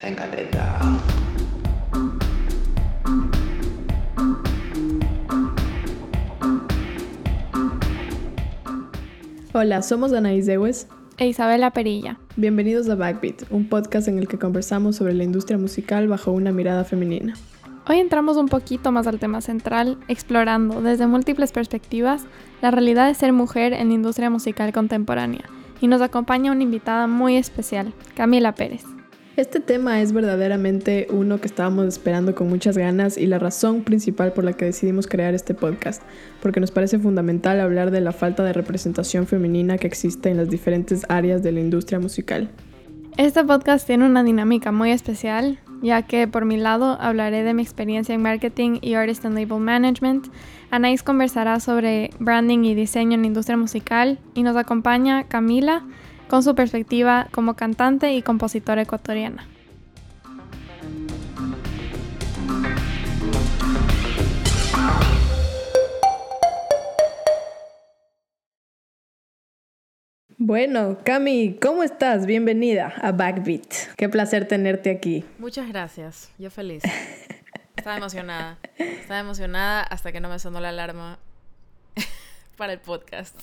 en caleta. Hola, somos Anaís Dewes. E Isabela Perilla. Bienvenidos a Backbeat, un podcast en el que conversamos sobre la industria musical bajo una mirada femenina. Hoy entramos un poquito más al tema central, explorando desde múltiples perspectivas la realidad de ser mujer en la industria musical contemporánea. Y nos acompaña una invitada muy especial, Camila Pérez. Este tema es verdaderamente uno que estábamos esperando con muchas ganas y la razón principal por la que decidimos crear este podcast, porque nos parece fundamental hablar de la falta de representación femenina que existe en las diferentes áreas de la industria musical. Este podcast tiene una dinámica muy especial, ya que por mi lado hablaré de mi experiencia en marketing y artist and label management. Anaís conversará sobre branding y diseño en la industria musical y nos acompaña Camila con su perspectiva como cantante y compositora ecuatoriana. Bueno, Cami, ¿cómo estás? Bienvenida a Backbeat. Qué placer tenerte aquí. Muchas gracias, yo feliz. Estaba emocionada. Estaba emocionada hasta que no me sonó la alarma para el podcast.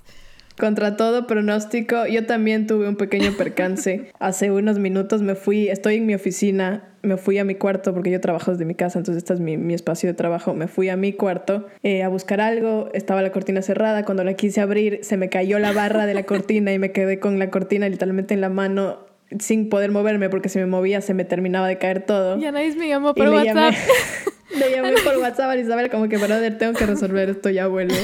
Contra todo pronóstico, yo también tuve un pequeño percance. Hace unos minutos me fui, estoy en mi oficina, me fui a mi cuarto porque yo trabajo desde mi casa, entonces este es mi, mi espacio de trabajo. Me fui a mi cuarto eh, a buscar algo, estaba la cortina cerrada, cuando la quise abrir se me cayó la barra de la cortina y me quedé con la cortina literalmente en la mano sin poder moverme porque si me movía se me terminaba de caer todo. Y Anaís me llamó por WhatsApp. Llamé, le llamé por WhatsApp a Isabel como que, brother, tengo que resolver esto, ya vuelvo.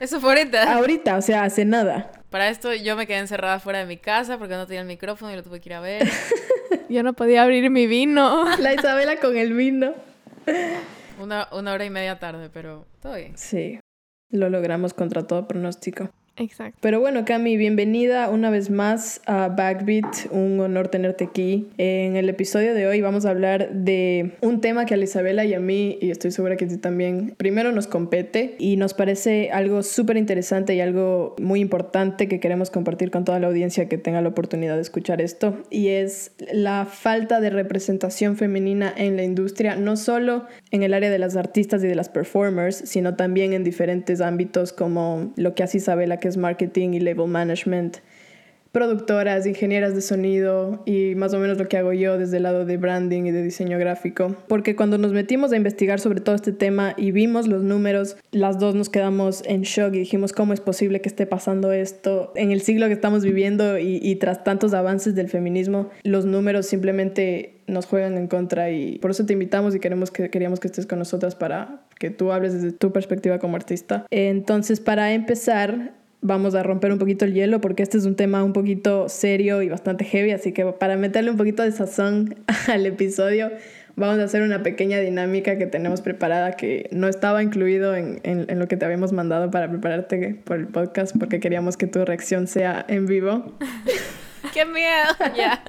Eso fue ahorita. Ahorita, o sea, hace nada. Para esto yo me quedé encerrada fuera de mi casa porque no tenía el micrófono y lo tuve que ir a ver. yo no podía abrir mi vino. La Isabela con el vino. Una, una hora y media tarde, pero todo bien. Sí, lo logramos contra todo pronóstico. Exacto. Pero bueno, Cami, bienvenida una vez más a Backbeat. Un honor tenerte aquí. En el episodio de hoy vamos a hablar de un tema que a Isabela y a mí, y estoy segura que a ti también, primero nos compete y nos parece algo súper interesante y algo muy importante que queremos compartir con toda la audiencia que tenga la oportunidad de escuchar esto. Y es la falta de representación femenina en la industria, no solo en el área de las artistas y de las performers, sino también en diferentes ámbitos como lo que hace Isabela, que es marketing y label management, productoras, ingenieras de sonido y más o menos lo que hago yo desde el lado de branding y de diseño gráfico. Porque cuando nos metimos a investigar sobre todo este tema y vimos los números, las dos nos quedamos en shock y dijimos, ¿cómo es posible que esté pasando esto en el siglo que estamos viviendo y, y tras tantos avances del feminismo? Los números simplemente nos juegan en contra y por eso te invitamos y queremos que, queríamos que estés con nosotras para que tú hables desde tu perspectiva como artista. Entonces, para empezar, vamos a romper un poquito el hielo porque este es un tema un poquito serio y bastante heavy, así que para meterle un poquito de sazón al episodio vamos a hacer una pequeña dinámica que tenemos preparada que no estaba incluido en, en, en lo que te habíamos mandado para prepararte por el podcast porque queríamos que tu reacción sea en vivo. ¡Qué miedo! Ya.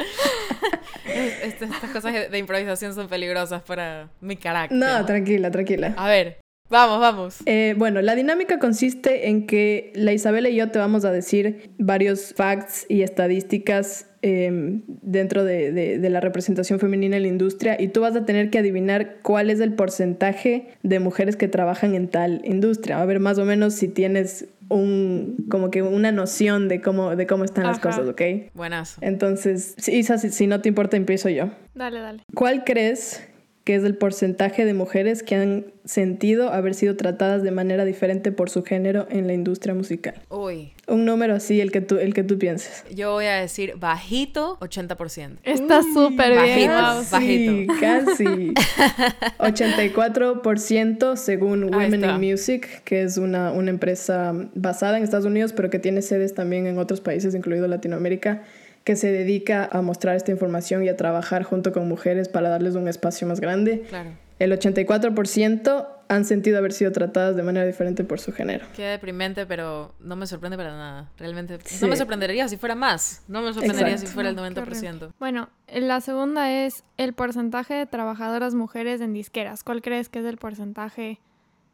Estas, estas cosas de improvisación son peligrosas para mi carácter. No, tranquila, tranquila. A ver, Vamos, vamos. Eh, bueno, la dinámica consiste en que la Isabela y yo te vamos a decir varios facts y estadísticas eh, dentro de, de, de, la representación femenina en la industria y tú vas a tener que adivinar cuál es el porcentaje de mujeres que trabajan en tal industria. A ver más o menos si tienes un como que una noción de cómo de cómo están Ajá. las cosas, ¿ok? Buenazo. Entonces, Isa, si, si no te importa, empiezo yo. Dale, dale. ¿Cuál crees que es el porcentaje de mujeres que han sentido haber sido tratadas de manera diferente por su género en la industria musical. Uy. Un número así, el que tú, el que tú pienses. Yo voy a decir bajito, 80%. Está súper bien. Bajito, Casi, casi. 84% según Ahí Women está. in Music, que es una, una empresa basada en Estados Unidos, pero que tiene sedes también en otros países, incluido Latinoamérica que se dedica a mostrar esta información y a trabajar junto con mujeres para darles un espacio más grande. Claro. El 84% han sentido haber sido tratadas de manera diferente por su género. Qué deprimente, pero no me sorprende para nada. Realmente. Sí. No me sorprendería si fuera más. No me sorprendería Exacto. si fuera el No, qué 90%. Bueno, la segunda es el porcentaje de trabajadoras mujeres en disqueras. ¿Cuál crees que es el porcentaje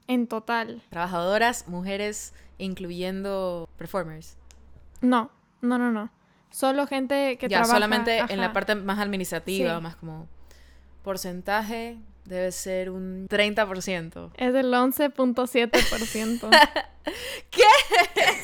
en total? Trabajadoras, mujeres, incluyendo performers. No, no, no, no. Solo gente que ya, trabaja... solamente en la parte más administrativa, Sí. más como porcentaje, debe ser un 30%. Es del 11.7%. ¿Qué?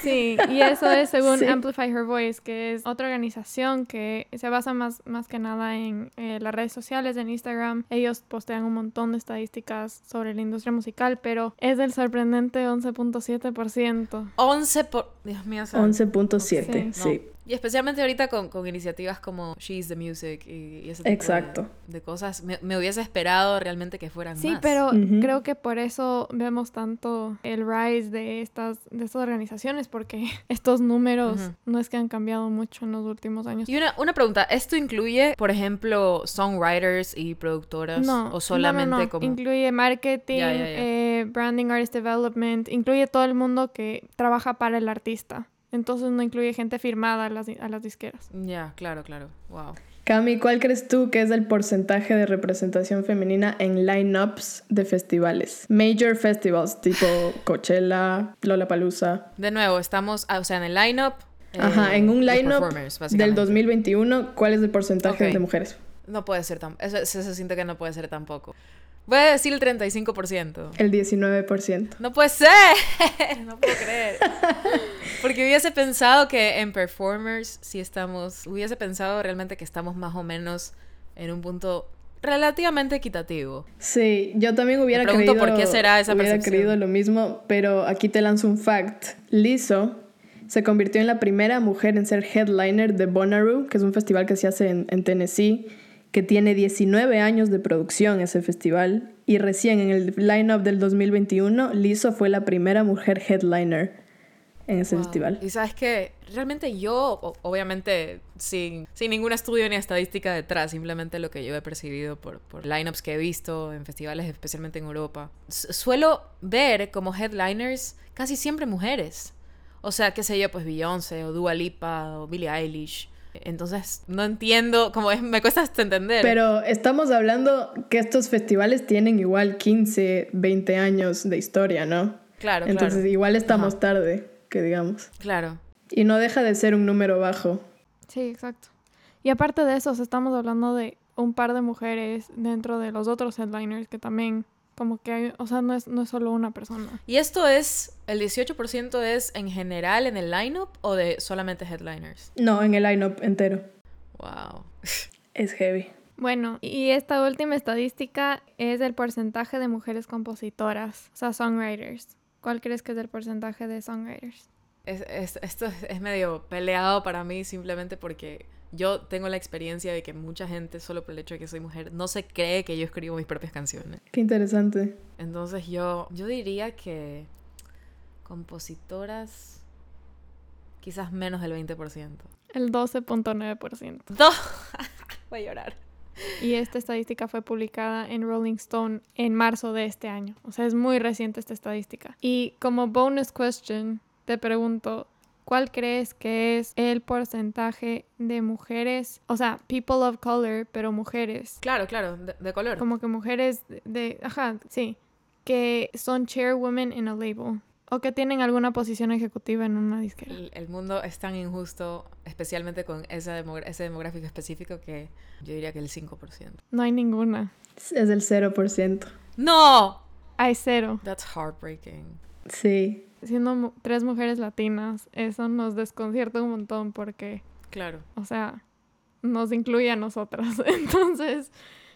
Sí, y eso es según Sí. Amplify Her Voice, que es otra organización que se basa más, más que nada en eh, las redes sociales, en Instagram. Ellos postean un montón de estadísticas sobre la industria musical, pero es del sorprendente 11.7%. 11 por... Dios mío. santo. 11.7, Sí. sí. Y especialmente ahorita con, con iniciativas como She's the Music y, y ese tipo de- Exacto. De, cosas, me, me hubiese esperado realmente que fueran Sí, más. pero Ujú. creo que por eso vemos tanto el rise de estas, de estas organizaciones, porque estos números no es que han cambiado mucho en los últimos años. Y una, una pregunta, ¿esto incluye, por ejemplo, songwriters y productoras? No, ¿O solamente no, no, no. como...? Incluye marketing, eh, branding, artist development, incluye todo el mundo que trabaja para el artista. Entonces no incluye gente firmada a las, a las disqueras. Ya, claro, claro. Wow. Cami, ¿cuál crees tú que es el porcentaje de representación femenina en lineups de festivales? Major festivals, tipo Coachella, Lollapalooza. De nuevo, estamos, ah, o sea, en el lineup. eh, Ajá, en un lineup del básicamente. 2021, ¿cuál es el porcentaje de mujeres? No puede ser tan... Eso, eso se siente que no puede ser tampoco. Voy a decir el 35%. El 19%. No puede ser. no puedo creer. Porque hubiese pensado que en performers sí estamos, hubiese pensado realmente que estamos más o menos en un punto relativamente equitativo. Sí, yo también hubiera Me pregunto creído, por qué será esa hubiera percepción. creído lo mismo, pero aquí te lanzo un fact. Lizzo se convirtió en la primera mujer en ser headliner de Bonnaroo, que es un festival que se hace en, en Tennessee, que tiene 19 años de producción ese festival, y recién en el lineup del 2021, Lizzo fue la primera mujer headliner en ese Wow. festival. Y sabes que realmente yo, obviamente sin, sin ningún estudio ni estadística detrás, simplemente lo que yo he percibido por, por lineups que he visto en festivales, especialmente en Europa, su- suelo ver como headliners casi siempre mujeres. O sea, qué sé yo, pues Beyoncé o Dua Lipa o Billie Eilish. Entonces, no entiendo, como es, me cuesta hasta entender. Pero estamos hablando que estos festivales tienen igual 15, 20 años de historia, ¿no? claro, Entonces claro. igual estamos Ajá. tarde, que digamos. Claro. Y no deja de ser un número bajo. Sí, exacto. Y aparte de eso, estamos hablando de un par de mujeres dentro de los otros headliners que también, como que hay, o sea, no es, no es solo una persona. ¿Y esto es, el 18% es en general en el lineup o de solamente headliners? No, en el lineup entero. Wow. Es heavy. Bueno, y esta última estadística es el porcentaje de mujeres compositoras, o sea, songwriters. ¿Cuál crees que es el porcentaje de songwriters? Es- es- esto es, es medio peleado para mí simplemente porque yo tengo la experiencia de que mucha gente, solo por el hecho de que soy mujer, no se cree que yo escribo mis propias canciones. Qué interesante. Entonces yo, yo diría que compositoras, quizás menos del 20%. El 12.9%. ¡No! Voy a llorar. Y esta estadística fue publicada en Rolling Stone en marzo de este año. O sea, es muy reciente esta estadística. Y como bonus question, te pregunto, ¿cuál crees que es el porcentaje de mujeres, o sea, people of color, pero mujeres? Claro, claro, de, de color. Como que mujeres de, de- ajá, sí, que son chairwomen en a label o que tienen alguna posición ejecutiva en una disquera. El, el mundo es tan injusto, especialmente con esa demogra- ese demográfico específico, que yo diría que el 5%. No hay ninguna. Es el 0%. ¡No! Hay cero. That's heartbreaking. Sí. Siendo tres mujeres latinas, eso nos desconcierta un montón porque, Claro. o sea, nos incluye a nosotras. Entonces,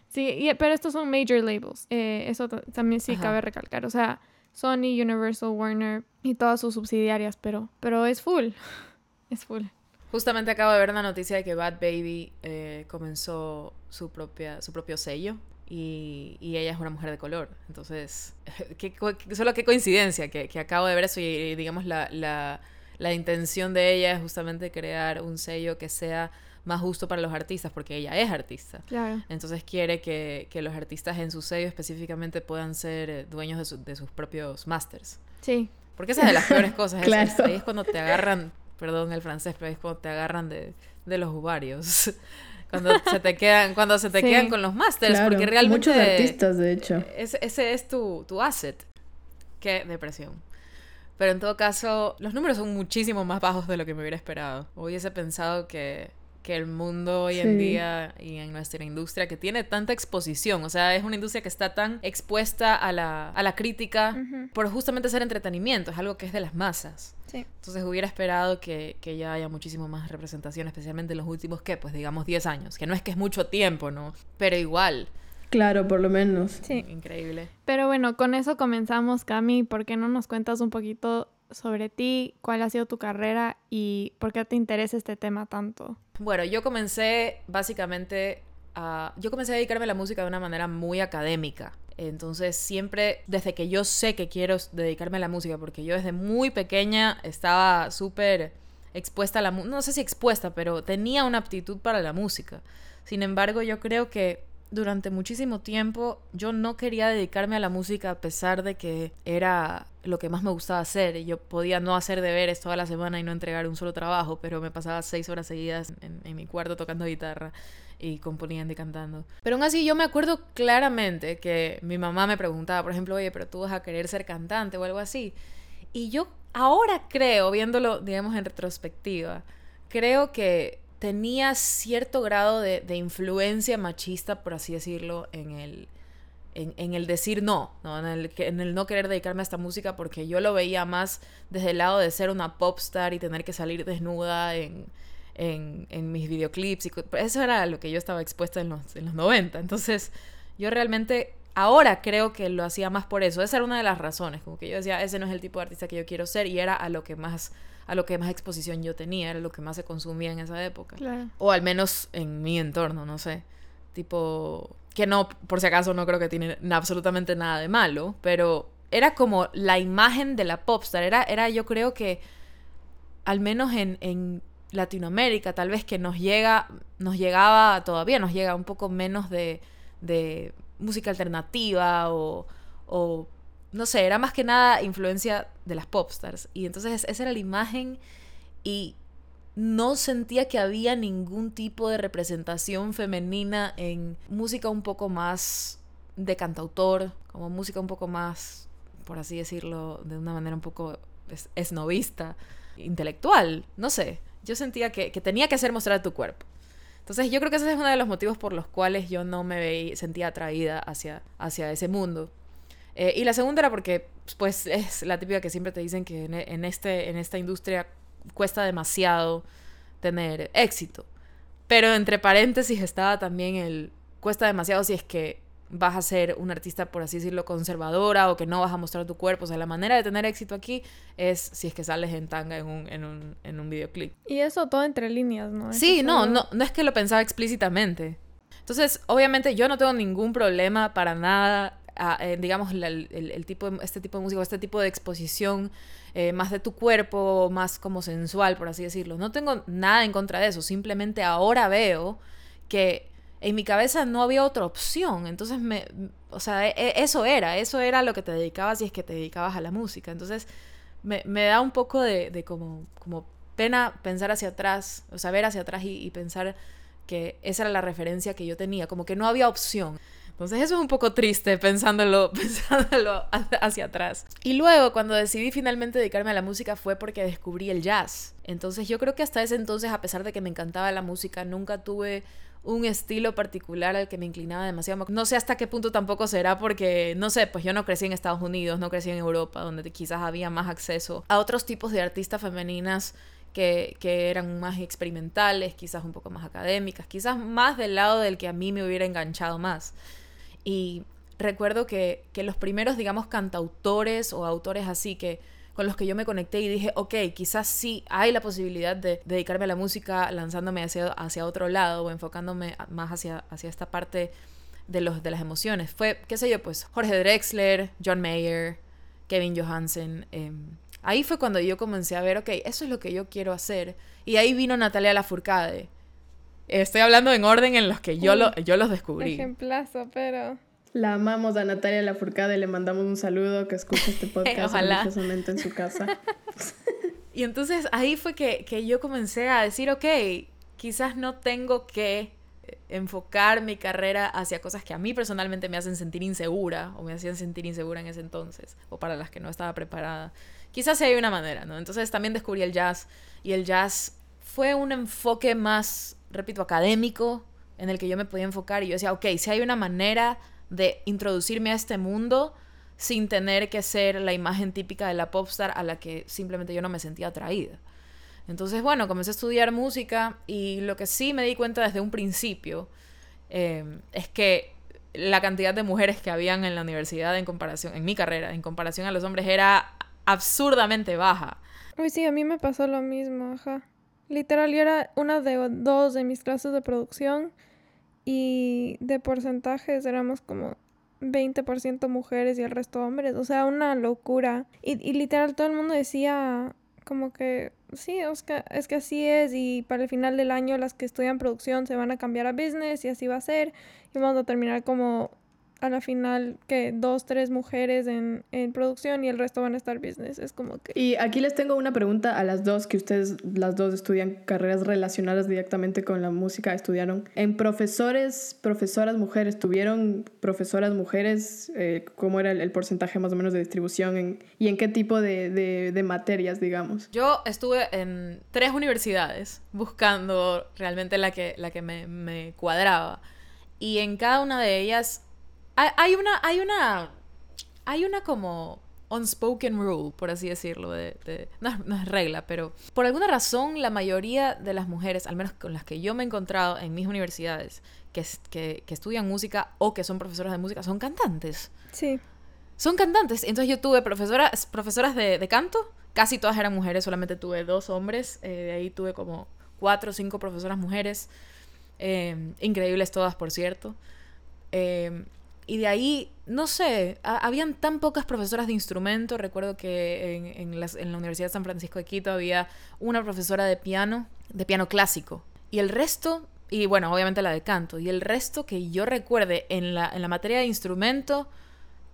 sí, y- pero estos son major labels. Eh, eso ta- también sí Ajá. cabe recalcar. O sea, Sony, Universal, Warner y todas sus subsidiarias, pero, pero es full. Es full. Justamente acabo de ver una noticia de que Bad Baby eh, comenzó su, propia, su propio sello y, y ella es una mujer de color. Entonces, qué, co- solo qué coincidencia que, que acabo de ver eso y, y digamos la, la, la intención de ella es justamente crear un sello que sea más justo para los artistas porque ella es artista. Claro. Entonces quiere que, que los artistas en su sello específicamente puedan ser eh, dueños de, su- de sus propios masters. Sí. Porque esa es de las peores cosas. es- Claro. es- ahí es cuando te agarran, perdón el francés, pero ahí es cuando te agarran de, de los ovarios. Cuando se te quedan, cuando se te Sí. quedan con los masters, Claro. porque realmente Muchos artistas, de hecho. ese, ese es tu, tu asset. Qué depresión. Pero en todo caso, los números son muchísimo más bajos de lo que me hubiera esperado. Hubiese pensado que que el mundo hoy en día y en nuestra industria que tiene tanta exposición, o sea, es una industria que está tan expuesta a la, a la crítica por justamente ser entretenimiento, es algo que es de las masas. Sí. Entonces hubiera esperado que, que, ya haya muchísimo más representación, especialmente en los últimos, ¿qué? Pues digamos 10 años, que no es que es mucho tiempo, ¿no? Pero igual. Claro, por lo menos. Sí. Increíble. Pero bueno, con eso comenzamos, Cami. ¿Por qué no nos cuentas un poquito sobre ti, cuál ha sido tu carrera y por qué te interesa este tema tanto. Bueno, yo comencé básicamente a... Yo comencé a dedicarme a la música de una manera muy académica. Entonces siempre, desde que yo sé que quiero dedicarme a la música, porque yo desde muy pequeña estaba súper expuesta a la música, no sé si expuesta, pero tenía una aptitud para la música. Sin embargo, yo creo que durante muchísimo tiempo yo no quería dedicarme a la música a pesar de que era lo que más me gustaba hacer. Yo podía no hacer deberes toda la semana y no entregar un solo trabajo, pero me pasaba seis horas seguidas en, mi cuarto tocando guitarra y componiendo y cantando. Pero aún así yo me acuerdo claramente que mi mamá me preguntaba, por ejemplo, oye, pero tú vas a querer ser cantante o algo así. Y yo ahora creo, viéndolo, digamos, en retrospectiva, creo que tenía cierto grado de, influencia machista, por así decirlo, en el, en, el decir no, ¿no? En, el, en el no querer dedicarme a esta música, porque yo lo veía más desde el lado de ser una pop star y tener que salir desnuda en, en, mis videoclips. Y, eso era lo que yo estaba expuesta en los, en los 90. Entonces, yo realmente ahora creo que lo hacía más por eso. Esa era una de las razones, como que yo decía, ese no es el tipo de artista que yo quiero ser y era a lo que más a lo que más exposición yo tenía, era lo que más se consumía en esa época. O al menos en mi entorno, no sé. Tipo, que no, por si acaso no creo que tiene absolutamente nada de malo, pero era como la imagen de la popstar, era, era yo creo que, al menos en, en Latinoamérica, tal vez que nos llega, nos llegaba, todavía nos llega un poco menos de, de música alternativa o, o no sé, era más que nada influencia de las popstars. Y entonces esa era la imagen y no sentía que había ningún tipo de representación femenina en música un poco más de cantautor, como música un poco más, por así decirlo, de una manera un poco esnovista, intelectual, no sé. Yo sentía que, tenía que hacer mostrar tu cuerpo. Entonces yo creo que ese es uno de los motivos por los cuales yo no me veía, sentía atraída hacia, hacia ese mundo. Eh, y la segunda era porque, pues, es la típica que siempre te dicen que en, este, en esta industria cuesta demasiado tener éxito. Pero entre paréntesis estaba también el cuesta demasiado si es que vas a ser un artista, por así decirlo, conservadora o que no vas a mostrar tu cuerpo. O sea, la manera de tener éxito aquí es si es que sales en tanga en un, en un, en un videoclip. Y eso todo entre líneas, ¿no? Sí, no, no, no es que lo pensaba explícitamente. Entonces, obviamente yo no tengo ningún problema para nada eh, digamos, el, tipo este tipo de música, este tipo de exposición eh, más de tu cuerpo, más como sensual, por así decirlo. No tengo nada en contra de eso, simplemente ahora veo que en mi cabeza no había otra opción. Entonces, me, o sea, e, e, eso era, eso era lo que te dedicabas y es que te dedicabas a la música. Entonces, me, da un poco de, como, como pena pensar hacia atrás, o sea, ver hacia atrás y pensar que esa era la referencia que yo tenía, como que no había opción. Entonces eso es un poco triste pensándolo, pensándolo hacia atrás. Y luego cuando decidí finalmente dedicarme a la música fue porque descubrí el jazz. Entonces yo creo que hasta ese entonces, a pesar de que me encantaba la música, nunca tuve un estilo particular al que me inclinaba demasiado. No sé hasta qué punto tampoco será porque, no sé, pues yo no crecí en Estados Unidos, no crecí en Europa, donde quizás había más acceso a otros tipos de artistas femeninas que, que, eran más experimentales, quizás un poco más académicas, quizás más del lado del que a mí me hubiera enganchado más. Y recuerdo que, los primeros, digamos, cantautores o autores así que con los que yo me conecté y dije, ok, quizás sí hay la posibilidad de dedicarme a la música lanzándome hacia, hacia otro lado o enfocándome más hacia, hacia esta parte de, los, de las emociones. Fue, qué sé yo, pues Jorge Drexler, John Mayer, Kevin Johansen. Em, ahí fue cuando yo comencé a ver, ok, eso es lo que yo quiero hacer. Y ahí vino Natalia Lafourcade Estoy hablando en orden en los que yo, lo, yo los descubrí. Ejemplazo, pero... La amamos a Natalia Lafourcade, le mandamos un saludo que escucha este podcast en su casa. y entonces ahí fue que, que yo comencé a decir, ok, quizás no tengo que enfocar mi carrera hacia cosas que a mí personalmente me hacen sentir insegura o me hacían sentir insegura en ese entonces o para las que no estaba preparada. Quizás hay una manera, ¿no? Entonces también descubrí el jazz y el jazz fue un enfoque más, repito, académico en el que yo me podía enfocar y yo decía, ok, si hay una manera de introducirme a este mundo sin tener que ser la imagen típica de la popstar a la que simplemente yo no me sentía atraída. Entonces, bueno, comencé a estudiar música y lo que sí me di cuenta desde un principio em, es que la cantidad de mujeres que habían en la universidad en comparación, en mi carrera, en comparación a los hombres, era absurdamente baja. Uy, sí, a mí me pasó lo mismo, ajá. Literal, yo era una de dos de mis clases de producción y de porcentajes éramos como 20% mujeres y el resto hombres. O sea, una locura. Y, y literal todo el mundo decía como que sí, es que, es que así es y para el final del año las que estudian producción se van a cambiar a business y así va a ser y vamos a terminar como a la final que dos, tres mujeres en, en, producción y el resto van a estar business. Es como que... Y aquí les tengo una pregunta a las dos, que ustedes las dos estudian carreras relacionadas directamente con la música, estudiaron. En profesores, profesoras mujeres, ¿tuvieron profesoras mujeres? Eh, ¿Cómo era el, porcentaje más o menos de distribución en, y en qué tipo de, de, de materias, digamos? Yo estuve en tres universidades buscando realmente la que, la que me, me cuadraba. Y en cada una de ellas hay una, hay una, hay una como unspoken rule, por así decirlo, de, no, es regla, pero por alguna razón la mayoría de las mujeres, al menos con las que yo me he encontrado en mis universidades, que, que, que estudian música o que son profesoras de música, son cantantes. Sí. Son cantantes. Entonces yo tuve profesoras, profesoras de, canto, casi todas eran mujeres, solamente tuve dos hombres, eh, de ahí tuve como cuatro o cinco profesoras mujeres, eh, increíbles todas, por cierto. Eh, y de ahí, no sé, habían tan pocas profesoras de instrumento. Recuerdo que en, en, en, la Universidad de San Francisco de Quito había una profesora de piano, de piano clásico. Y el resto, y bueno, obviamente la de canto. Y el resto que yo recuerde en la, en la materia de instrumento,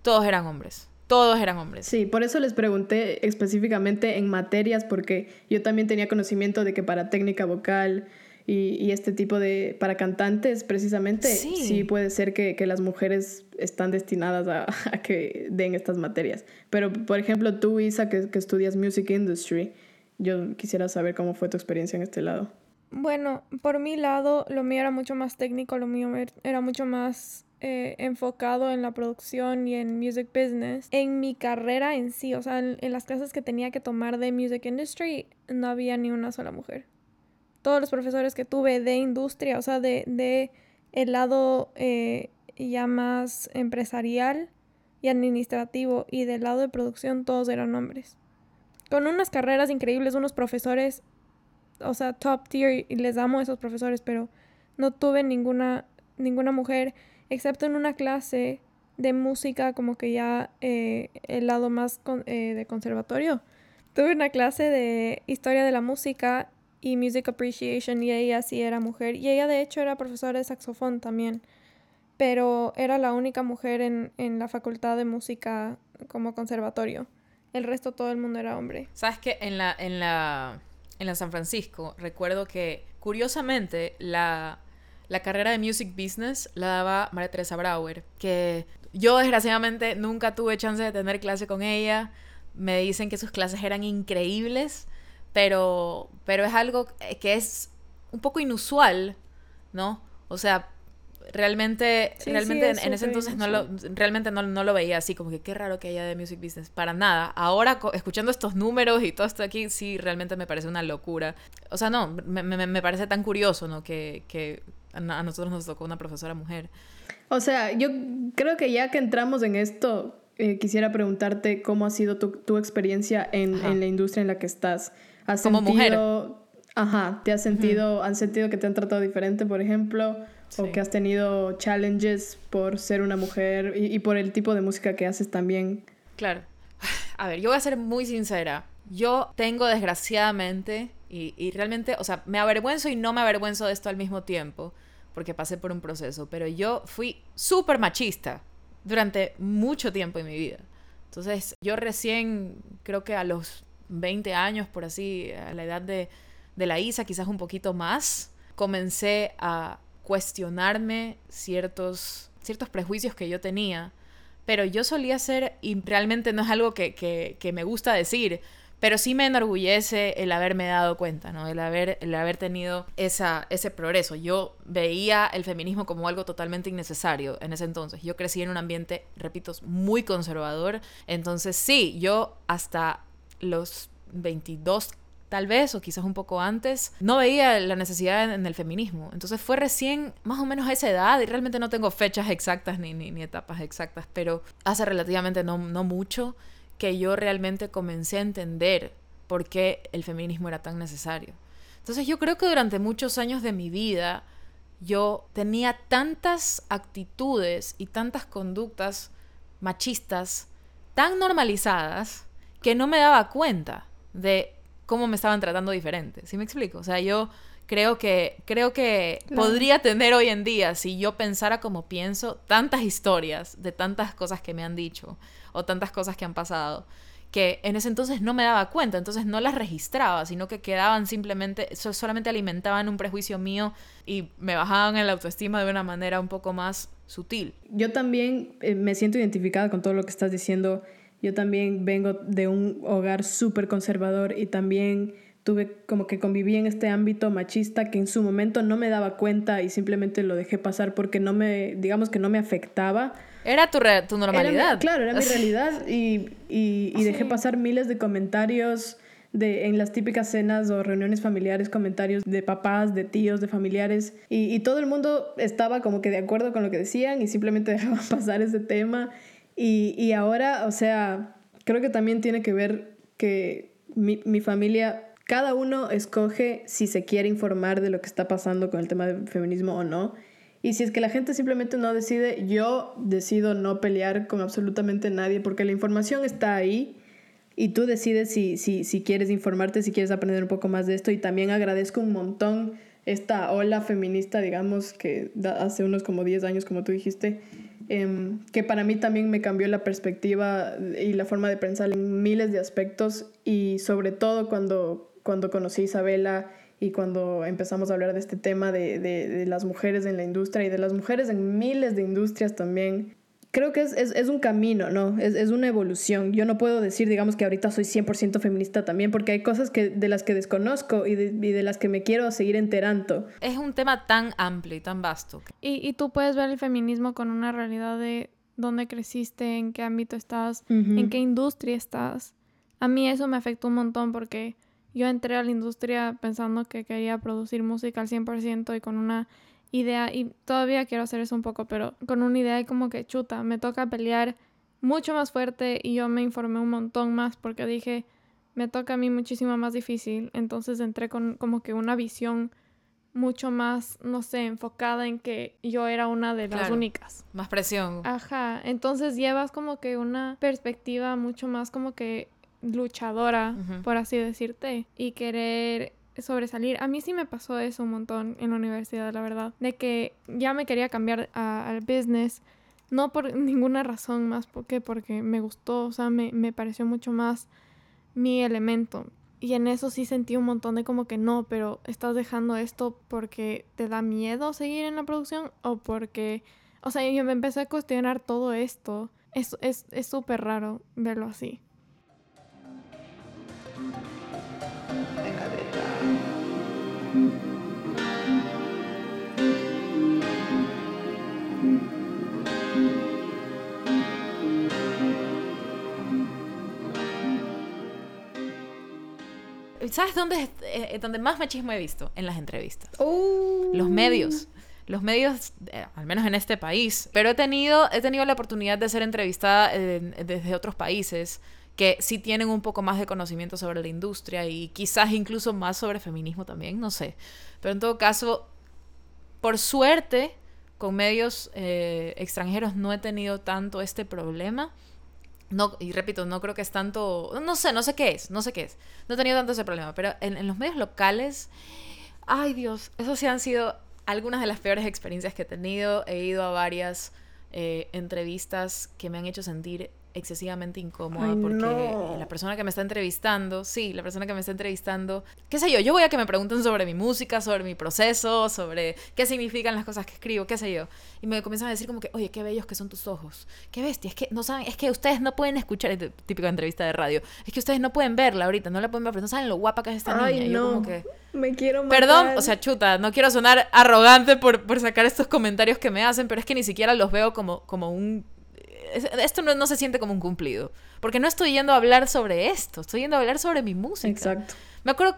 todos eran hombres. Todos eran hombres. Sí, por eso les pregunté específicamente en materias, porque yo también tenía conocimiento de que para técnica vocal, y, este tipo de, para cantantes precisamente, sí, puede ser que, las mujeres están destinadas a, que den estas materias. Pero, por ejemplo, tú, Isa, que, estudias Music Industry, yo quisiera saber cómo fue tu experiencia en este lado. Bueno, por mi lado, lo mío era mucho más técnico, lo mío era mucho más eh, enfocado en la producción y en music business. En mi carrera en sí, o sea, en, las clases que tenía que tomar de music industry, no había ni una sola mujer todos los profesores que tuve de industria, o sea, de, de el lado eh, ya más empresarial y administrativo y del lado de producción, todos eran hombres. Con unas carreras increíbles, unos profesores, o sea, top tier, y les amo a esos profesores, pero no tuve ninguna, ninguna mujer, excepto en una clase de música, como que ya eh, el lado más eh, de conservatorio. Tuve una clase de historia de la música y Music Appreciation y ella sí era mujer y ella de hecho era profesora de saxofón también, pero era la única mujer en, en la facultad de música como conservatorio. El resto todo el mundo era hombre. ¿Sabes que en la en la en la San Francisco recuerdo que curiosamente la la carrera de Music Business la daba María Teresa Brauer, que yo desgraciadamente nunca tuve chance de tener clase con ella. Me dicen que sus clases eran increíbles pero, pero es algo que es un poco inusual, ¿no? O sea, realmente, realmente en, ese entonces no lo, realmente no, no, lo veía así, como que qué raro que haya de music business, para nada. Ahora, escuchando estos números y todo esto aquí, sí, realmente me parece una locura. O sea, no, me, me, me parece tan curioso, ¿no? Que, que a nosotros nos tocó una profesora mujer. O sea, yo creo que ya que entramos en esto, eh, quisiera preguntarte cómo ha sido tu, tu experiencia en, en la industria en la que estás. ¿Has como mujer. Ajá, ¿te has sentido, han sentido que te han tratado diferente, por ejemplo? O que has tenido challenges por ser una mujer y, por el tipo de música que haces también. Claro. A ver, yo voy a ser muy sincera. Yo tengo desgraciadamente, y, y realmente, o sea, me avergüenzo y no me avergüenzo de esto al mismo tiempo, porque pasé por un proceso, pero yo fui súper machista durante mucho tiempo en mi vida. Entonces, yo recién, creo que a los 20 años, por así, a la edad de, de la Isa, quizás un poquito más, comencé a, cuestionarme ciertos, ciertos prejuicios que yo tenía. Pero yo solía ser, y realmente no es algo que, que, que me gusta decir, pero sí me enorgullece el haberme dado cuenta, ¿no? El haber, el haber tenido esa, ese progreso. Yo veía el feminismo como algo totalmente innecesario en ese entonces. Yo crecí en un ambiente, repito, muy conservador. Entonces sí, yo hasta los 22 tal vez, o quizás un poco antes, no veía la necesidad en el feminismo. Entonces fue recién, más o menos a esa edad, y realmente no tengo fechas exactas ni, ni, ni etapas exactas, pero hace relativamente no, no mucho, que yo realmente comencé a entender por qué el feminismo era tan necesario. Entonces yo creo que durante muchos años de mi vida yo tenía tantas actitudes y tantas conductas machistas tan normalizadas que no me daba cuenta de cómo me estaban tratando diferente. ¿Sí me explico? O sea, yo creo que creo que podría tener hoy en día si yo pensara como pienso tantas historias de tantas cosas que me han dicho o tantas cosas que han pasado que en ese entonces no me daba cuenta, entonces no las registraba, sino que quedaban simplemente, solamente alimentaban un prejuicio mío y me bajaban en la autoestima de una manera un poco más sutil. Yo también eh, me siento identificada con todo lo que estás diciendo. Yo también vengo de un hogar súper conservador y también tuve como que conviví en este ámbito machista que en su momento no me daba cuenta y simplemente lo dejé pasar porque no me, digamos que no me afectaba era tu, tu normalidad. claro, era mi realidad y, y, y dejé pasar miles de comentarios de, en las típicas cenas o reuniones familiares, comentarios de papás, de tíos, de familiares y, y todo el mundo estaba como que de acuerdo con lo que decían y simplemente dejaban pasar ese tema y, y ahora, o sea, creo que también tiene que ver que mi, mi familia cada uno escoge si se quiere informar de lo que está pasando con el tema del feminismo o no. Y si es que la gente simplemente no decide, yo decido no pelear con absolutamente nadie porque la información está ahí y tú decides si, si, si quieres informarte, si quieres aprender un poco más de esto. Y también agradezco un montón esta ola feminista, digamos, que hace unos como 10 años, como tú dijiste, em, que para mí también me cambió la perspectiva y la forma de pensar en miles de aspectos y sobre todo cuando, cuando conocí a Isabela y cuando empezamos a hablar de este tema de, de, las mujeres en la industria y de las mujeres en miles de industrias también, creo que es, es, es un camino, ¿no? Es, es, una evolución. Yo no puedo decir, digamos, que ahorita soy 100% feminista también, porque hay cosas que, de las que desconozco y de, y de, las que me quiero seguir enterando. Es un tema tan amplio y tan vasto. Y, y tú puedes ver el feminismo con una realidad de dónde creciste, en qué ámbito estás, uh -huh. en qué industria estás. A mí eso me afectó un montón porque yo entré a la industria pensando que quería producir música al 100% y con una idea, y todavía quiero hacer eso un poco, pero con una idea como que chuta, me toca pelear mucho más fuerte y yo me informé un montón más porque dije, me toca a mí muchísimo más difícil, entonces entré con como que una visión mucho más, no sé, enfocada en que yo era una de las claro, únicas. Más presión. Ajá, entonces llevas como que una perspectiva mucho más como que luchadora, uh -huh. por así decirte, y querer sobresalir. A mí sí me pasó eso un montón en la universidad, la verdad, de que ya me quería cambiar al business, no por ninguna razón más porque porque me gustó, o sea, me, me pareció mucho más mi elemento. Y en eso sí sentí un montón de como que no, pero estás dejando esto porque te da miedo seguir en la producción o porque, o sea, yo me empecé a cuestionar todo esto. Es súper es, es raro verlo así. ¿Sabes dónde, eh, donde más machismo he visto? En las entrevistas. Oh. Los medios. Los medios, eh, al menos en este país. Pero he tenido, he tenido la oportunidad de ser entrevistada eh, desde otros países que sí tienen un poco más de conocimiento sobre la industria y quizás incluso más sobre feminismo también, no sé. Pero en todo caso, por suerte, con medios eh, extranjeros no he tenido tanto este problema. No, y repito, no creo que es tanto, no sé, no sé qué es, no sé qué es. No he tenido tanto ese problema, pero en, los medios locales, ay Dios, esos sí han sido algunas de las peores experiencias que he tenido. He ido a varias eh, entrevistas que me han hecho sentir excesivamente incómoda porque la persona que me está entrevistando, sí, la persona que me está entrevistando, qué sé yo, yo voy a que me pregunten sobre mi música, sobre mi proceso, sobre qué significan las cosas que escribo, qué sé yo. Y me comienzan a decir como que, oye, qué bellos que son tus ojos, qué bestia, es que no saben, es que ustedes no pueden escuchar, típica entrevista de radio, es que ustedes no pueden verla ahorita, no la pueden ver, pero no saben lo guapa que es esta Ay, niña. No. Yo como que... Me quiero matar. Perdón, o sea, chuta, no quiero sonar arrogante por, por sacar estos comentarios que me hacen, pero es que ni siquiera los veo como, como un esto no, no, se siente como un cumplido. Porque no estoy yendo a hablar sobre esto, estoy yendo a hablar sobre mi música. Exacto. Me acuerdo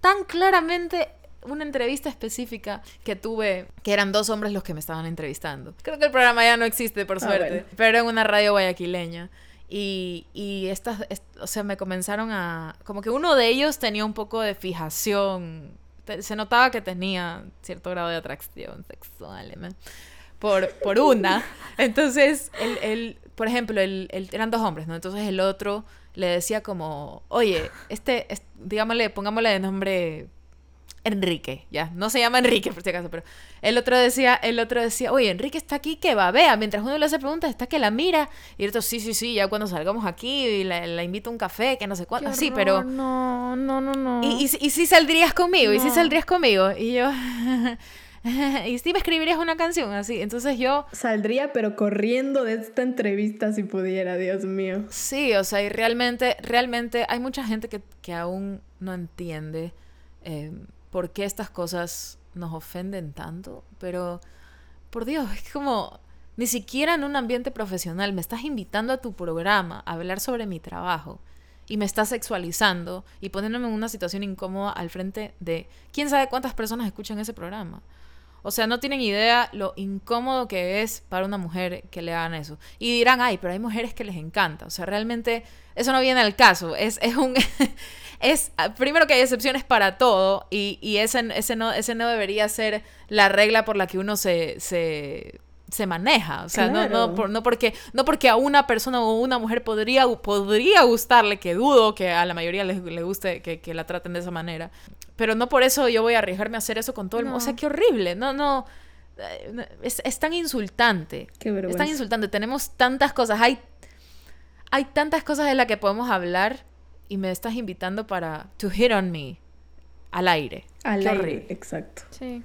tan claramente una entrevista específica que tuve, que eran dos hombres los que me estaban entrevistando. Creo que el programa ya no existe, por suerte, ah, bueno. pero en una radio guayaquileña. Y, y estas, o sea, me comenzaron a... Como que uno de ellos tenía un poco de fijación. Se notaba que tenía cierto grado de atracción sexual. ¿no? Por, por una. Entonces, el, el, por ejemplo, el, el, eran dos hombres, ¿no? Entonces el otro le decía como, oye, este, digámosle, pongámosle de nombre Enrique, ya, no se llama Enrique por si acaso, pero el otro decía, el otro decía, oye, Enrique está aquí que va, vea, mientras uno le hace preguntas, está que la mira, y el otro, sí, sí, sí, ya cuando salgamos aquí, y la, la invito a un café, que no sé cuánto, sí, pero... No, no, no, no. Y, y, y si saldrías conmigo, y si saldrías conmigo, y yo... y si me escribirías una canción así. Entonces yo... Saldría pero corriendo de esta entrevista si pudiera, Dios mío. Sí, o sea, y realmente, realmente hay mucha gente que, que aún no entiende eh, por qué estas cosas nos ofenden tanto. Pero, por Dios, es como... Ni siquiera en un ambiente profesional me estás invitando a tu programa a hablar sobre mi trabajo y me estás sexualizando y poniéndome en una situación incómoda al frente de quién sabe cuántas personas escuchan ese programa. O sea, no tienen idea lo incómodo que es para una mujer que le hagan eso. Y dirán, ay, pero hay mujeres que les encanta. O sea, realmente eso no viene al caso. Es, es un... es, primero que hay excepciones para todo y, y ese, ese, no, ese no debería ser la regla por la que uno se, se se maneja. O sea, no, no, no, porque, no porque a una persona o una mujer podría, podría gustarle, que dudo que a la mayoría le, le guste que, que, la traten de esa manera. Pero no por eso yo voy a arriesgarme a hacer eso con todo el mundo. O sea, qué horrible. No, no. Es, es tan insultante. Qué vergüenza. Es tan insultante. Tenemos tantas cosas. Hay, hay tantas cosas de las que podemos hablar y me estás invitando para to hit on me al aire. Al qué aire, horrible. exacto. Sí.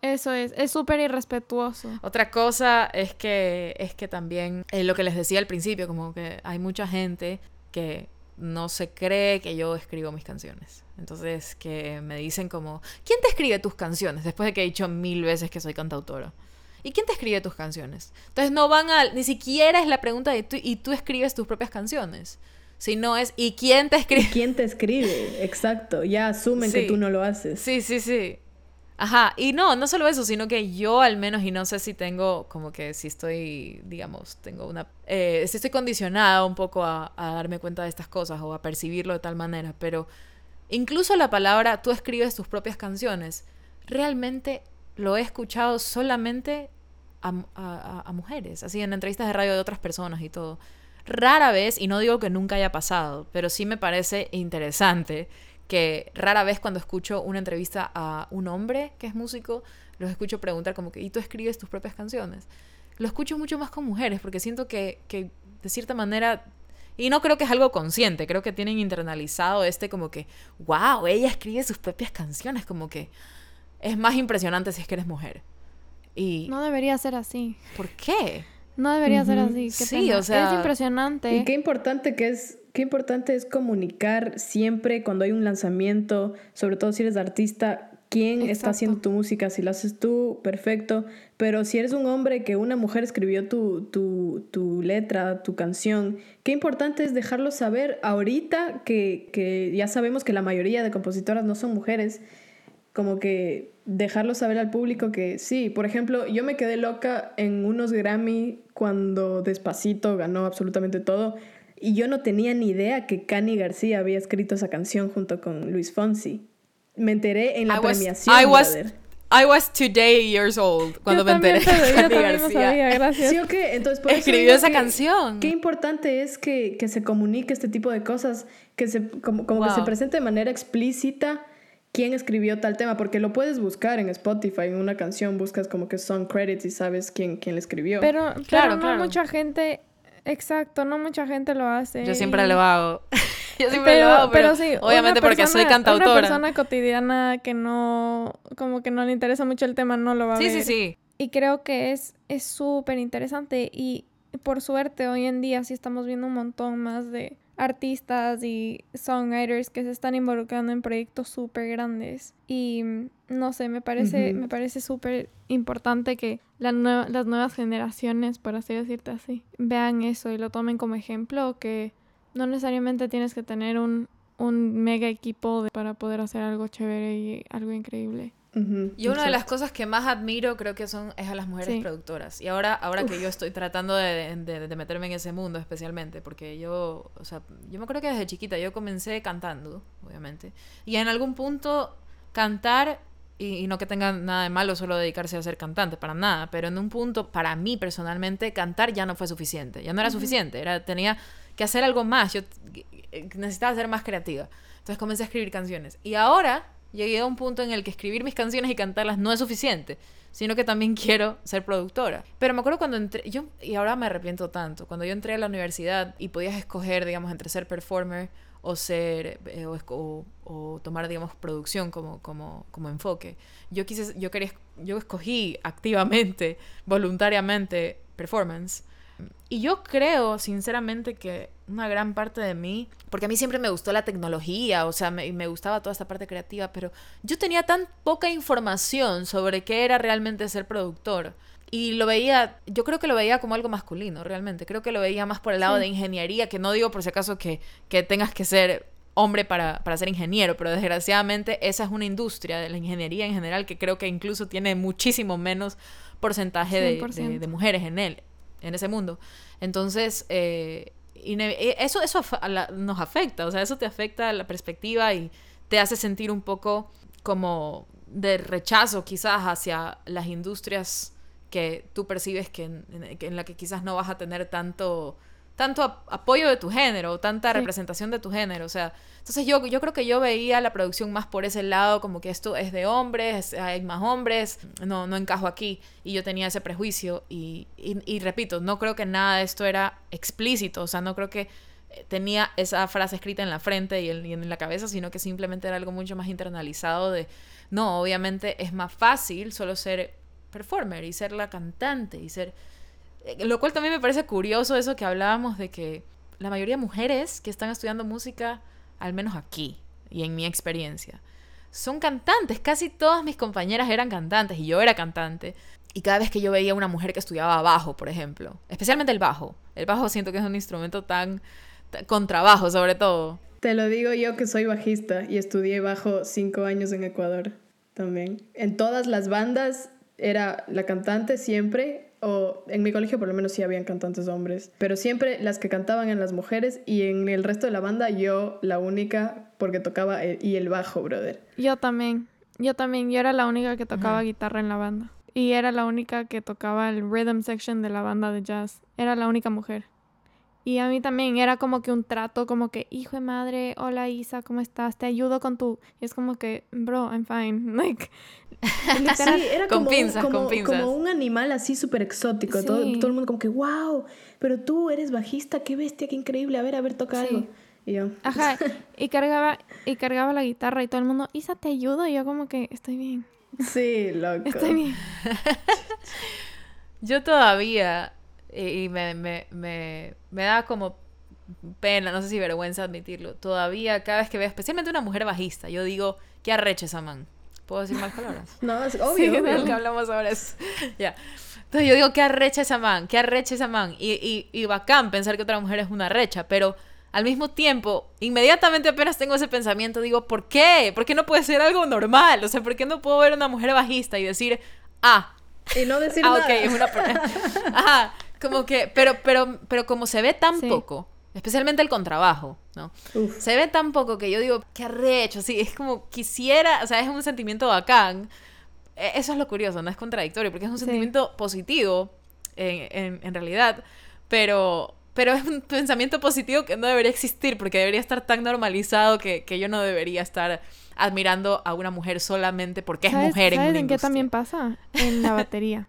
Eso es, es súper irrespetuoso. Otra cosa es que, es que también, eh, lo que les decía al principio, como que hay mucha gente que no se cree que yo escribo mis canciones. Entonces, que me dicen como, ¿quién te escribe tus canciones? Después de que he dicho mil veces que soy cantautora. ¿Y quién te escribe tus canciones? Entonces, no van a, ni siquiera es la pregunta de tú, y tú escribes tus propias canciones. Sino es, ¿y quién te escribe? ¿Quién te escribe? Exacto. Ya asumen que tú no lo haces. Sí, sí, sí. Ajá, y no, no solo eso, sino que yo al menos, y no sé si tengo, como que si estoy, digamos, tengo una, eh, si estoy condicionada un poco a, a, darme cuenta de estas cosas o a percibirlo de tal manera, pero incluso la palabra, tú escribes tus propias canciones, realmente lo he escuchado solamente a, mujeres, así en entrevistas de radio de otras personas y todo. Rara vez, y no digo que nunca haya pasado, pero sí me parece interesante que rara vez cuando escucho una entrevista a un hombre que es músico, los escucho preguntar como que, ¿y tú escribes tus propias canciones? Lo escucho mucho más con mujeres porque siento que, que de cierta manera, y no creo que es algo consciente, creo que tienen internalizado este como que, wow, ella escribe sus propias canciones, como que es más impresionante si es que eres mujer. Y no debería ser así. ¿Por qué? No debería ser así. Qué sí, pena. o sea. Es impresionante. Y qué importante que es qué importante es comunicar siempre cuando hay un lanzamiento, sobre todo si eres artista, quién Exacto. está haciendo tu música, si lo haces tú, perfecto, pero si eres un hombre que una mujer escribió tu, tu, tu letra, tu canción, qué importante es dejarlo saber ahorita que, que ya sabemos que la mayoría de compositoras no son mujeres, como que dejarlo saber al público que sí, por ejemplo, yo me quedé loca en unos Grammy cuando Despacito ganó absolutamente todo y yo no tenía ni idea que Cani García había escrito esa canción junto con Luis Fonsi. Me enteré en la I was, premiación. I was, I was today years old cuando yo me enteré. Yo Cani García. Sabía, gracias. Sí, ok. Entonces, por Escribió eso esa que, canción. Qué importante es que, que, se comunique este tipo de cosas, que se, como, como wow. que se presente de manera explícita quién escribió tal tema, porque lo puedes buscar en Spotify, en una canción, buscas como que son credits y sabes quién, quién le escribió. Pero, claro, pero no claro. mucha gente Exacto, no mucha gente lo hace. Yo siempre lo hago. Yo siempre lo hago, pero, sí, obviamente porque soy cantautora. Una persona cotidiana que no, como que no le interesa mucho el tema, no lo va a ver. Sí, sí, sí. Y creo que es súper interesante y por suerte hoy en día sí estamos viendo un montón más de artistas y songwriters que se están involucrando en proyectos súper grandes. Y mm, no sé, me parece, me parece súper importante que las nuevas generaciones, por así decirte así, vean eso y lo tomen como ejemplo, que no necesariamente tienes que tener un, un mega equipo para poder hacer algo chévere y algo increíble y una de las cosas que más admiro creo que son es a las mujeres productoras. Y ahora, ahora que yo estoy tratando de, de, meterme en ese mundo especialmente, porque yo, o sea, yo me acuerdo que desde chiquita yo comencé cantando, obviamente. Y en algún punto cantar, y, no que tenga nada de malo solo dedicarse a ser cantante, para nada, pero en un punto, para mí personalmente, cantar ya no fue suficiente, ya no era suficiente, era, tenía que hacer algo más, yo necesitaba ser más creativa. Entonces comencé a escribir canciones. Y ahora llegué a un punto en el que escribir mis canciones y cantarlas no es suficiente, sino que también quiero ser productora. Pero me acuerdo cuando entré, yo, y ahora me arrepiento tanto, cuando yo entré a la universidad y podías escoger, digamos, entre ser performer o ser, eh, o, tomar, digamos, producción como, como, como enfoque. Yo quise, yo quería, yo escogí activamente, voluntariamente, performance y yo creo, sinceramente, que una gran parte de mí, porque a mí siempre me gustó la tecnología, o sea, me, me gustaba toda esta parte creativa, pero yo tenía tan poca información sobre qué era realmente ser productor. Y lo veía, yo creo que lo veía como algo masculino, realmente. Creo que lo veía más por el lado de ingeniería, que no digo por si acaso que, que tengas que ser hombre para, para, ser ingeniero, pero desgraciadamente esa es una industria de la ingeniería en general que creo que incluso tiene muchísimo menos porcentaje de, de, mujeres en él en ese mundo. Entonces, eh, eso, eso nos afecta, o sea, eso te afecta la perspectiva y te hace sentir un poco como de rechazo quizás hacia las industrias que tú percibes que en, en la que quizás no vas a tener tanto tanto apoyo de tu género, tanta representación de tu género, o sea, entonces yo, yo creo que yo veía la producción más por ese lado, como que esto es de hombres, hay más hombres, no, no encajo aquí, y yo tenía ese prejuicio, y, y, repito, no creo que nada de esto era explícito, o sea, no creo que eh, tenía esa frase escrita en la frente y en, y en la cabeza, sino que simplemente era algo mucho más internalizado de, no, obviamente es más fácil solo ser performer y ser la cantante y ser lo cual también me parece curioso eso que hablábamos de que la mayoría de mujeres que están estudiando música, al menos aquí y en mi experiencia, son cantantes. Casi todas mis compañeras eran cantantes y yo era cantante. Y cada vez que yo veía una mujer que estudiaba bajo, por ejemplo, especialmente el bajo, el bajo siento que es un instrumento tan, con trabajo sobre todo. Te lo digo yo que soy bajista y estudié bajo cinco años en Ecuador también. En todas las bandas era la cantante siempre o en mi colegio por lo menos sí habían cantantes hombres, pero siempre las que cantaban en las mujeres y en el resto de la banda yo la única porque tocaba y el bajo, brother. Yo también, yo también, yo era la única que tocaba guitarra en la banda y era la única que tocaba el rhythm section de la banda de jazz, era la única mujer. Y a mí también era como que un trato, como que, hijo de madre, hola Isa, ¿cómo estás? Te ayudo con tu... Y es como que, bro, I'm fine. Like, sí, era como, un, como, un animal así súper exótico. Todo, todo, el mundo como que, wow, pero tú eres bajista, qué bestia, qué increíble. A ver, a ver, toca algo. Y yo... Ajá, y cargaba, y cargaba la guitarra y todo el mundo, Isa, te ayudo. Y yo como que, estoy bien. Sí, loco. Estoy bien. yo todavía y me, me, me, me da como pena, no sé si vergüenza admitirlo. Todavía, cada vez que veo, especialmente una mujer bajista, yo digo, qué arrecha esa man. ¿Puedo decir más palabras? no, es obvio. Sí, que hablamos ahora es. ya. Entonces yo digo, qué arrecha esa man, qué arrecha esa man. Y, y, y bacán pensar que otra mujer es una arrecha, pero al mismo tiempo, inmediatamente apenas tengo ese pensamiento, digo, ¿por qué? ¿Por qué no puede ser algo normal? O sea, ¿por qué no puedo ver a una mujer bajista y decir, ah, y no decir ah, nada. ok, es una... Ajá, como que, pero, pero, pero como se ve tan poco, especialmente el contrabajo, ¿no? Se ve tan poco que yo digo, qué arrecho, sí, es como quisiera, o sea, es un sentimiento bacán. E, eso es lo curioso, no es contradictorio, porque es un sentimiento positivo, en, en, realidad, pero, pero es un pensamiento positivo que no debería existir, porque debería estar tan normalizado que, que yo no debería estar admirando a una mujer solamente porque es mujer en ¿sabes en qué también pasa? En la batería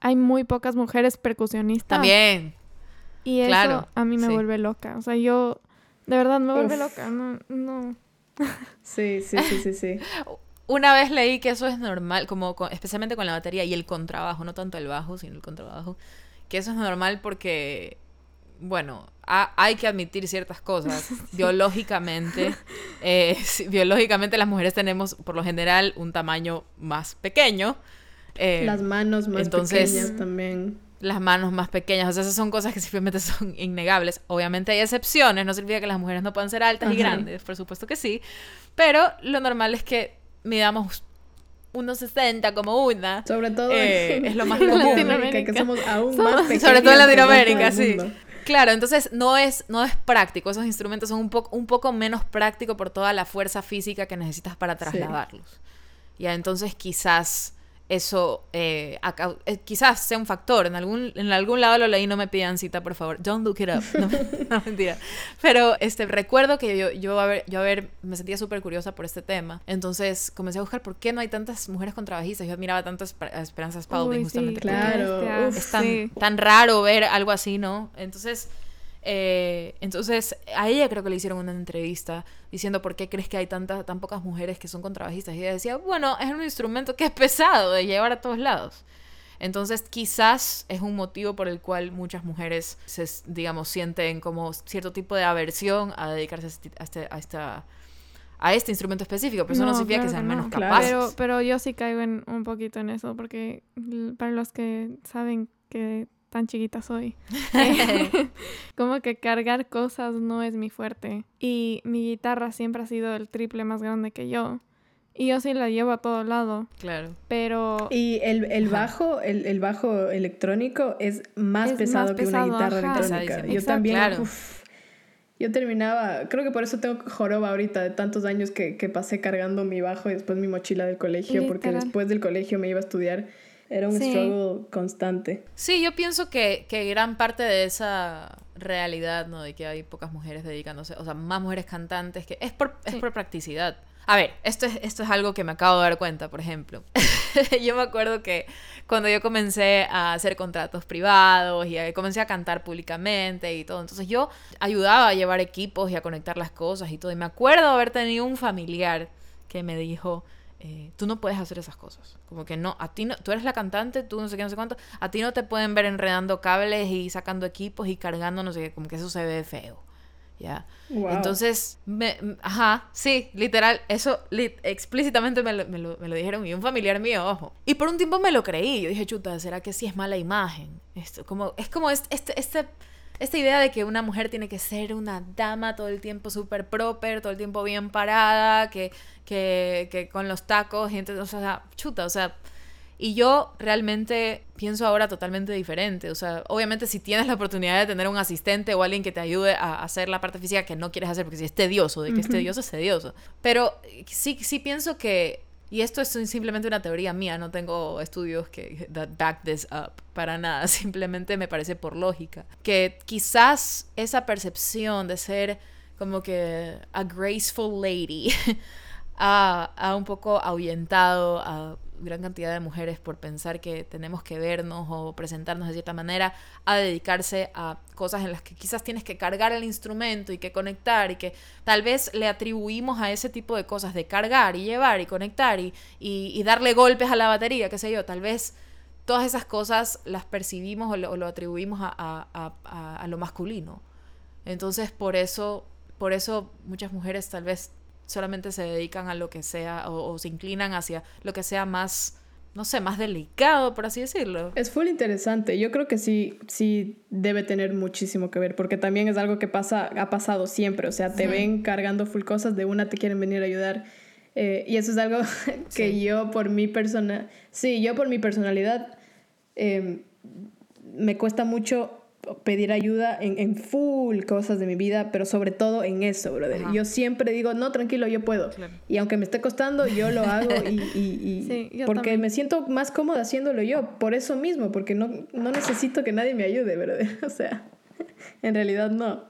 hay muy pocas mujeres percusionistas. También. Y eso a mí me vuelve loca. O sea, yo, de verdad, me vuelve loca. No, no. Sí, sí, sí, sí, sí. Una vez leí que eso es normal, como especialmente con la batería y el contrabajo, no tanto el bajo, sino el contrabajo, que eso es normal porque, bueno, hay que admitir ciertas cosas. biológicamente, eh, biológicamente las mujeres tenemos por lo general un tamaño más pequeño. Eh, las manos más pequeñas también. Las manos más pequeñas, o sea, esas son cosas que simplemente son innegables. Obviamente hay excepciones, no significa que las mujeres no puedan ser altas y grandes, por supuesto que sí, pero lo normal es que midamos unos 60 como una. Sobre todo eh, es lo más común. Latinoamérica, que somos aún más pequeños. Sobre todo en Latinoamérica, sí. Claro, entonces no es, no es práctico. Esos instrumentos son un, poco un poco menos prácticos por toda la fuerza física que necesitas para trasladarlos. Ya, entonces quizás eso eh, eh, quizás sea un factor. En algún, en algún lado lo leí, no me pidan cita, por favor. Don't look it up. No, mentira. Pero este, recuerdo que yo, yo, a ver, yo a ver, me sentía súper curiosa por este tema. Entonces comencé a buscar por qué no hay tantas mujeres contrabajistas. Yo admiraba tanto a Esperanza Spalding, justamente. claro. es tan, tan raro ver algo así, ¿no? Entonces eh, entonces, a ella creo que le hicieron una entrevista diciendo por qué crees que hay tantas, tan pocas mujeres que son contrabajistas. Y ella decía, bueno, es un instrumento que es pesado de llevar a todos lados. Entonces, quizás es un motivo por el cual muchas mujeres, se, digamos, sienten como cierto tipo de aversión a dedicarse a este, a este, esta, a este instrumento específico, pero eso no, significa que sean menos capaces. Pero, pero yo sí caigo en, un poquito en eso, porque para los que saben que tan chiquita soy. como que cargar cosas no es mi fuerte. Y mi guitarra siempre ha sido el triple más grande que yo. Y yo sí la llevo a todo lado. Claro. Pero. Y el, el bajo, el, el, bajo electrónico es más pesado que una guitarra electrónica. Yo también. yo terminaba, creo que por eso tengo joroba ahorita de tantos años que, que pasé cargando mi bajo y después mi mochila del colegio, porque después del colegio me iba a estudiar era un struggle constante. Sí, yo pienso que, que, gran parte de esa realidad, ¿no? De que hay pocas mujeres dedicándose, o sea, más mujeres cantantes, que es por, es por practicidad. A ver, esto es, esto es algo que me acabo de dar cuenta, por ejemplo. yo me acuerdo que cuando yo comencé a hacer contratos privados y comencé a cantar públicamente y todo, entonces yo ayudaba a llevar equipos y a conectar las cosas y todo. Y me acuerdo haber tenido un familiar que me dijo, eh, tú no puedes hacer esas cosas. Como que no, a ti no, tú eres la cantante, tú no sé qué, no sé cuánto, a ti no te pueden ver enredando cables y sacando equipos y cargando, no sé qué, como que eso se ve feo. ¿Ya? Entonces, me, ajá, sí, literal, eso explícitamente me lo, me, lo, me lo, dijeron y un familiar mío, ojo. Y por un tiempo me lo creí, yo dije, chuta, ¿será que sí es mala imagen? Esto, como, es como este, este, este esta idea de que una mujer tiene que ser una dama todo el tiempo súper proper, todo el tiempo bien parada, que, que, que con los tacos, y entonces, o sea, chuta, o sea, y yo realmente pienso ahora totalmente diferente. O sea, obviamente si tienes la oportunidad de tener un asistente o alguien que te ayude a hacer la parte física que no quieres hacer, porque si es tedioso, de que es tedioso, es tedioso. Pero sí, sí pienso que y esto es simplemente una teoría mía, no tengo estudios que back this up para nada, simplemente me parece por lógica. Que quizás esa percepción de ser como que a graceful lady ha un poco ahuyentado a gran cantidad de mujeres por pensar que tenemos que vernos o presentarnos de cierta manera a dedicarse a cosas en las que quizás tienes que cargar el instrumento y que conectar y que tal vez le atribuimos a ese tipo de cosas de cargar y llevar y conectar y, y, darle golpes a la batería, qué sé yo, tal vez todas esas cosas las percibimos o lo, atribuimos a, a, a, lo masculino. Entonces por eso, por eso muchas mujeres tal vez solamente se dedican a lo que sea o, se inclinan hacia lo que sea más, no sé, más delicado, por así decirlo. Es full interesante. Yo creo que sí, sí debe tener muchísimo que ver, porque también es algo que pasa, ha pasado siempre. O sea, te ven cargando full cosas, de una te quieren venir a ayudar. Eh, y eso es algo que yo por mi persona, sí, yo por mi personalidad em, me cuesta mucho pedir ayuda en, en, full cosas de mi vida, pero sobre todo en eso, brother. Yo siempre digo, no, tranquilo, yo puedo. Y aunque me esté costando, yo lo hago y, y, y porque me siento más cómoda haciéndolo yo, por eso mismo, porque no, no necesito que nadie me ayude, brother. O sea, en realidad no.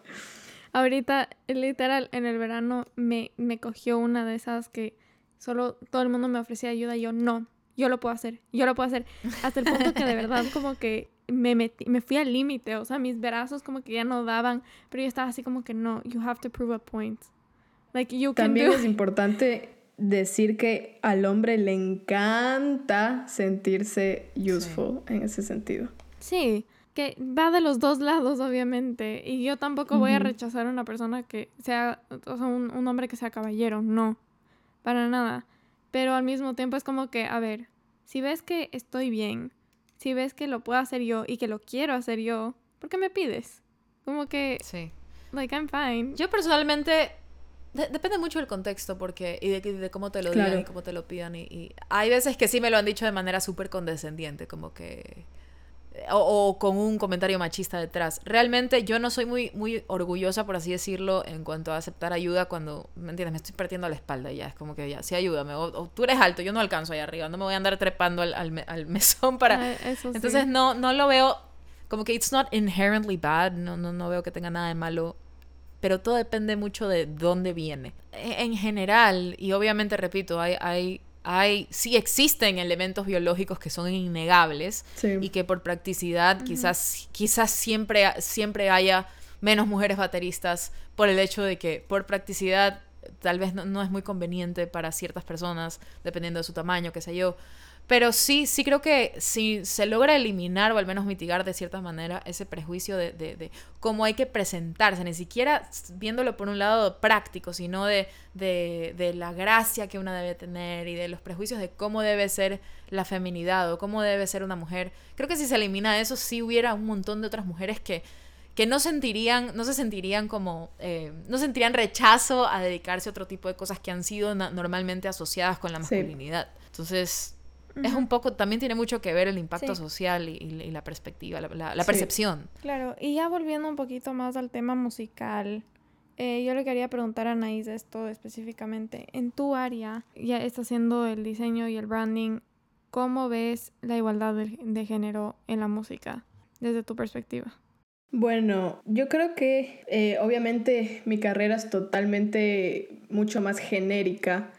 Ahorita, literal, en el verano me, me cogió una de esas que solo todo el mundo me ofrecía ayuda y yo no, yo lo puedo hacer, yo lo puedo hacer. Hasta el punto que de verdad como que me, metí, me fui al límite, o sea, mis brazos como que ya no daban, pero yo estaba así como que no, you have to prove a point. Like, you can También do es importante decir que al hombre le encanta sentirse useful en ese sentido. Sí, que va de los dos lados, obviamente. Y yo tampoco voy a rechazar a una persona que sea, o sea, un, un hombre que sea caballero, no, para nada. Pero al mismo tiempo es como que, a ver, si ves que estoy bien, si ves que lo puedo hacer yo y que lo quiero hacer yo, ¿por qué me pides? Como que, Sí. like, I'm fine. Yo personalmente de- depende mucho del contexto porque y de, de cómo te lo Claro. digan y cómo te lo pidan y, y hay veces que sí me lo han dicho de manera súper condescendiente como que o, o con un comentario machista detrás. Realmente yo no soy muy muy orgullosa por así decirlo en cuanto a aceptar ayuda cuando me entiendes me estoy partiendo la espalda ya es como que ya sí ayúdame o, o tú eres alto yo no alcanzo allá arriba no me voy a andar trepando al, al, al mesón para Ah, eso sí. entonces no, no lo veo como que it's not inherently bad, no, no, no veo que tenga nada de malo, pero todo depende mucho de dónde viene. E- En general, y obviamente repito, hay, hay, hay, sí existen elementos biológicos que son innegables Sí. y que por practicidad quizás, quizás siempre, siempre haya menos mujeres bateristas por el hecho de que por practicidad tal vez no, no es muy conveniente para ciertas personas, dependiendo de su tamaño, qué sé yo. Pero sí, sí creo que si se logra eliminar o al menos mitigar de cierta manera ese prejuicio de, de, de cómo hay que presentarse, ni siquiera viéndolo por un lado práctico, sino de, de, de la gracia que una debe tener y de los prejuicios de cómo debe ser la feminidad o cómo debe ser una mujer. Creo que si se elimina eso, sí hubiera un montón de otras mujeres que, que no sentirían, no se sentirían como, eh, no sentirían rechazo a dedicarse a otro tipo de cosas que han sido normalmente asociadas con la Sí. Es un poco, también tiene mucho que ver el impacto Sí. social y, y- y la perspectiva, la, la- la Sí. percepción. Claro, y ya volviendo un poquito más al tema musical, eh, yo le quería preguntar a Anaís esto específicamente. En tu área, ya está haciendo el diseño y el branding, ¿cómo ves la igualdad de, de género en la música desde tu perspectiva? Bueno, yo creo que eh, obviamente mi carrera es totalmente mucho más genérica.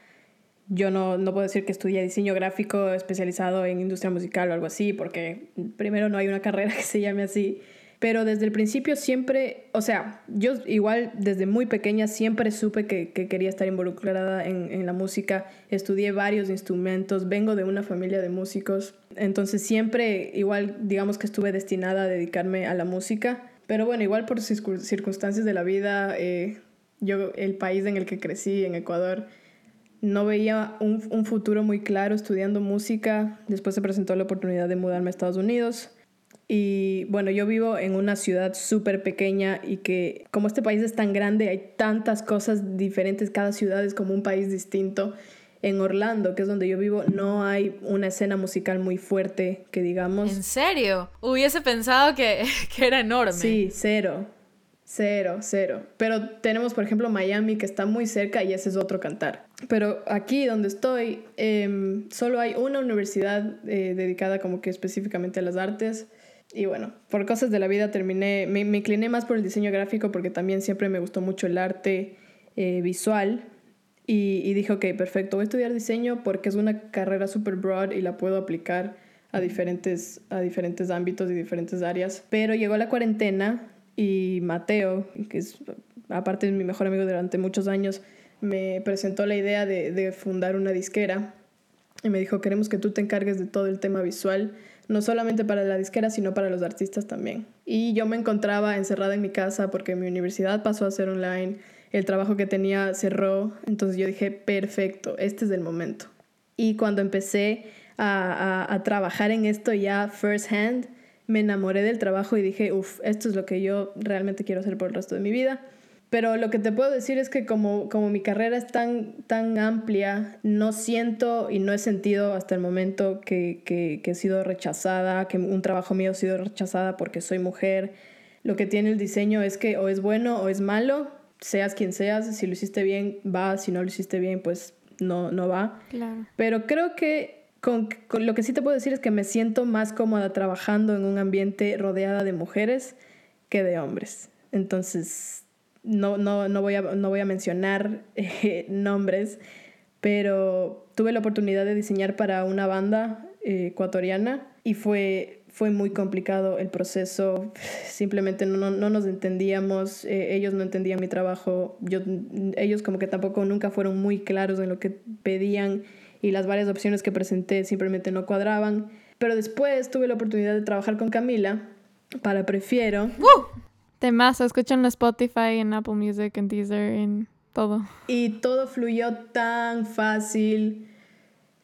Yo no, no puedo decir que estudié diseño gráfico especializado en industria musical o algo así, porque primero no hay una carrera que se llame así. Pero desde el principio siempre, o sea, yo igual desde muy pequeña siempre supe que, que quería estar involucrada en, en la música. Estudié varios instrumentos, vengo de una familia de músicos. Entonces siempre igual digamos que estuve destinada a dedicarme a la música. Pero bueno, igual por circun- circunstancias de la vida, eh, yo el país en el que crecí, en Ecuador, no veía un, un futuro muy claro estudiando música. Después se presentó la oportunidad de mudarme a Estados Unidos. Y bueno, yo vivo en una ciudad súper pequeña y que como este país es tan grande, hay tantas cosas diferentes, cada ciudad es como un país distinto. En Orlando, que es donde yo vivo, no hay una escena musical muy fuerte, que digamos. ¿En serio? Hubiese pensado que, que era enorme. Sí, cero. Cero, cero. Pero tenemos, por ejemplo, Miami, que está muy cerca y ese es otro cantar. Pero aquí donde estoy, em, solo hay una universidad eh, dedicada como que específicamente a las artes. Y bueno, por cosas de la vida terminé, me, incliné más por el diseño gráfico porque también siempre me gustó mucho el arte eh, visual. Y, y dije, ok, perfecto, voy a estudiar diseño porque es una carrera súper broad y la puedo aplicar a diferentes, a diferentes ámbitos y diferentes áreas. Pero llegó la cuarentena y Mateo, que es aparte de mi mejor amigo durante muchos años, me presentó la idea de, de fundar una disquera y me dijo, queremos que tú te encargues de todo el tema visual, no solamente para la disquera, sino para los artistas también. Y yo me encontraba encerrada en mi casa porque mi universidad pasó a ser online, el trabajo que tenía cerró, entonces yo dije, perfecto, este es el momento. Y cuando empecé a, a, a trabajar en esto ya first hand, me enamoré del trabajo y dije, uff, esto es lo que yo realmente quiero hacer por el resto de mi vida. Pero lo que te puedo decir es que como, como mi carrera es tan, tan amplia, no siento y no he sentido hasta el momento que, que, que he sido rechazada, que un trabajo mío ha sido rechazada porque soy mujer. Lo que tiene el diseño es que o es bueno o es malo, seas quien seas, si lo hiciste bien va, si no lo hiciste bien pues no, no va. Claro. Pero creo que con, con lo que sí te puedo decir es que me siento más cómoda trabajando en un ambiente rodeada de mujeres que de hombres. Entonces, no, no, no, voy, a, no voy a mencionar eh, nombres, pero tuve la oportunidad de diseñar para una banda eh, ecuatoriana y fue fue muy complicado el proceso, simplemente no, no, nos entendíamos, eh, ellos no entendían mi trabajo, yo, ellos como que tampoco nunca fueron muy claros en lo que pedían y las varias opciones que presenté simplemente no cuadraban. Pero después tuve la oportunidad de trabajar con Camila para Prefiero. ¡Uh! Temazo, escuchan en Spotify, en Apple Music, en Deezer, en todo. Y todo fluyó tan fácil.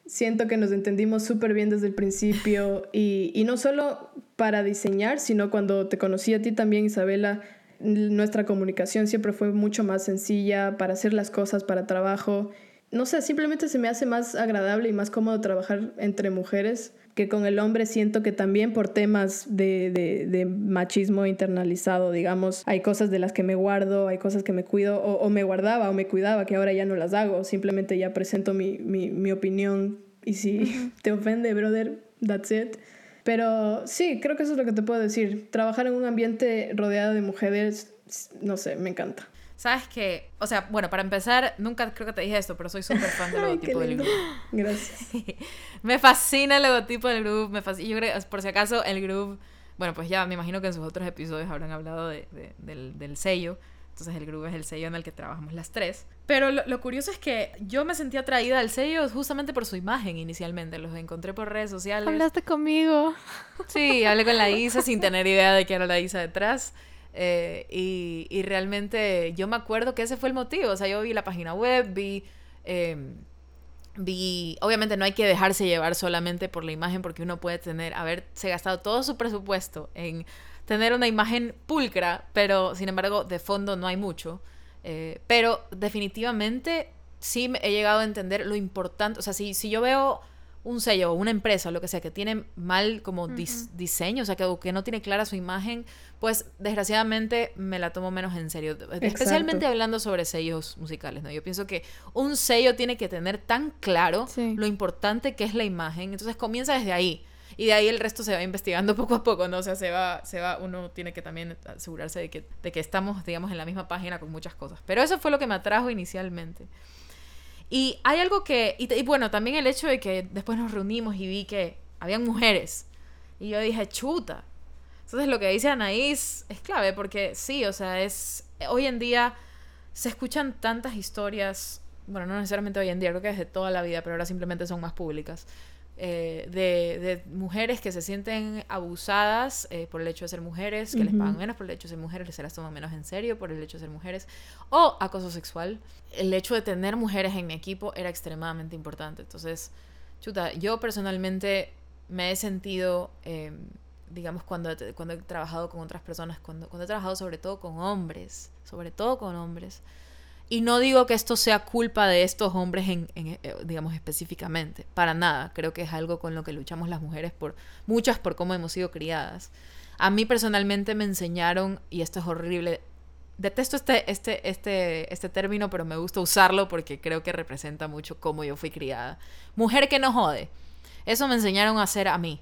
Siento que nos entendimos súper bien desde el principio y, y no solo para diseñar, sino cuando te conocí a ti también, Isabela, nuestra comunicación siempre fue mucho más sencilla para hacer las cosas, para trabajo. No sé, simplemente se me hace más agradable y más cómodo trabajar entre mujeres que con el hombre siento que también por temas de, de, de, machismo internalizado, digamos, hay cosas de las que me guardo, hay cosas que me cuido o, o me guardaba o me cuidaba que ahora ya no las hago, simplemente ya presento mi, mi, mi opinión y si te ofende, brother, that's it. Pero sí, creo que eso es lo que te puedo decir. Trabajar en un ambiente rodeado de mujeres, no sé, me encanta. Sabes que, o sea, bueno, para empezar, nunca creo que te dije esto, pero soy súper fan del logotipo del grupo. Gracias. me fascina el logotipo del grupo, me fascina, yo creo, por si acaso, el grupo, bueno, pues ya me imagino que en sus otros episodios habrán hablado de, de, del, del, sello. Entonces el grupo es el sello en el que trabajamos las tres. Pero lo, lo, curioso es que yo me sentí atraída al sello justamente por su imagen inicialmente. Los encontré por redes sociales. Hablaste conmigo. Sí, hablé con la Isa sin tener idea de que era la Isa detrás. Eh, y, y, realmente yo me acuerdo que ese fue el motivo. O sea, yo vi la página web, vi, eh, vi... Obviamente no hay que dejarse llevar solamente por la imagen porque uno puede tener, haberse gastado todo su presupuesto en tener una imagen pulcra, pero sin embargo de fondo no hay mucho. Eh, pero definitivamente sí he llegado a entender lo importante. O sea, si, si yo veo un sello o una empresa o lo que sea que tiene mal como dis uh -huh. diseño, o sea, que, que, no tiene clara su imagen, pues desgraciadamente me la tomo menos en serio. Exacto. Especialmente hablando sobre sellos musicales, ¿no? Yo pienso que un sello tiene que tener tan claro sí. lo importante que es la imagen, entonces comienza desde ahí. Y de ahí el resto se va investigando poco a poco, ¿no? O sea, se va, se va, uno tiene que también asegurarse de que, de que estamos, digamos, en la misma página con muchas cosas. Pero eso fue lo que me atrajo inicialmente. Y hay algo que, y, y, bueno, también el hecho de que después nos reunimos y vi que habían mujeres. Y yo dije, chuta. Entonces lo que dice Anaís es clave porque sí, o sea, es, hoy en día se escuchan tantas historias, bueno, no necesariamente hoy en día, creo que desde toda la vida, pero ahora simplemente son más públicas. Eh, de, de, mujeres que se sienten abusadas eh, por el hecho de ser mujeres, que uh -huh. les pagan menos por el hecho de ser mujeres, que se las toman menos en serio por el hecho de ser mujeres, o acoso sexual. El hecho de tener mujeres en mi equipo era extremadamente importante. Entonces, chuta, yo personalmente me he sentido, eh, digamos, cuando, cuando he trabajado con otras personas, cuando, cuando he trabajado sobre todo con hombres, sobre todo con hombres, y no digo que esto sea culpa de estos hombres, en, en, eh, digamos, específicamente. Para nada. Creo que es algo con lo que luchamos las mujeres, por muchas por cómo hemos sido criadas. A mí personalmente me enseñaron, y esto es horrible, detesto este, este, este, este término, pero me gusta usarlo porque creo que representa mucho cómo yo fui criada. Mujer que no jode. Eso me enseñaron a hacer a mí.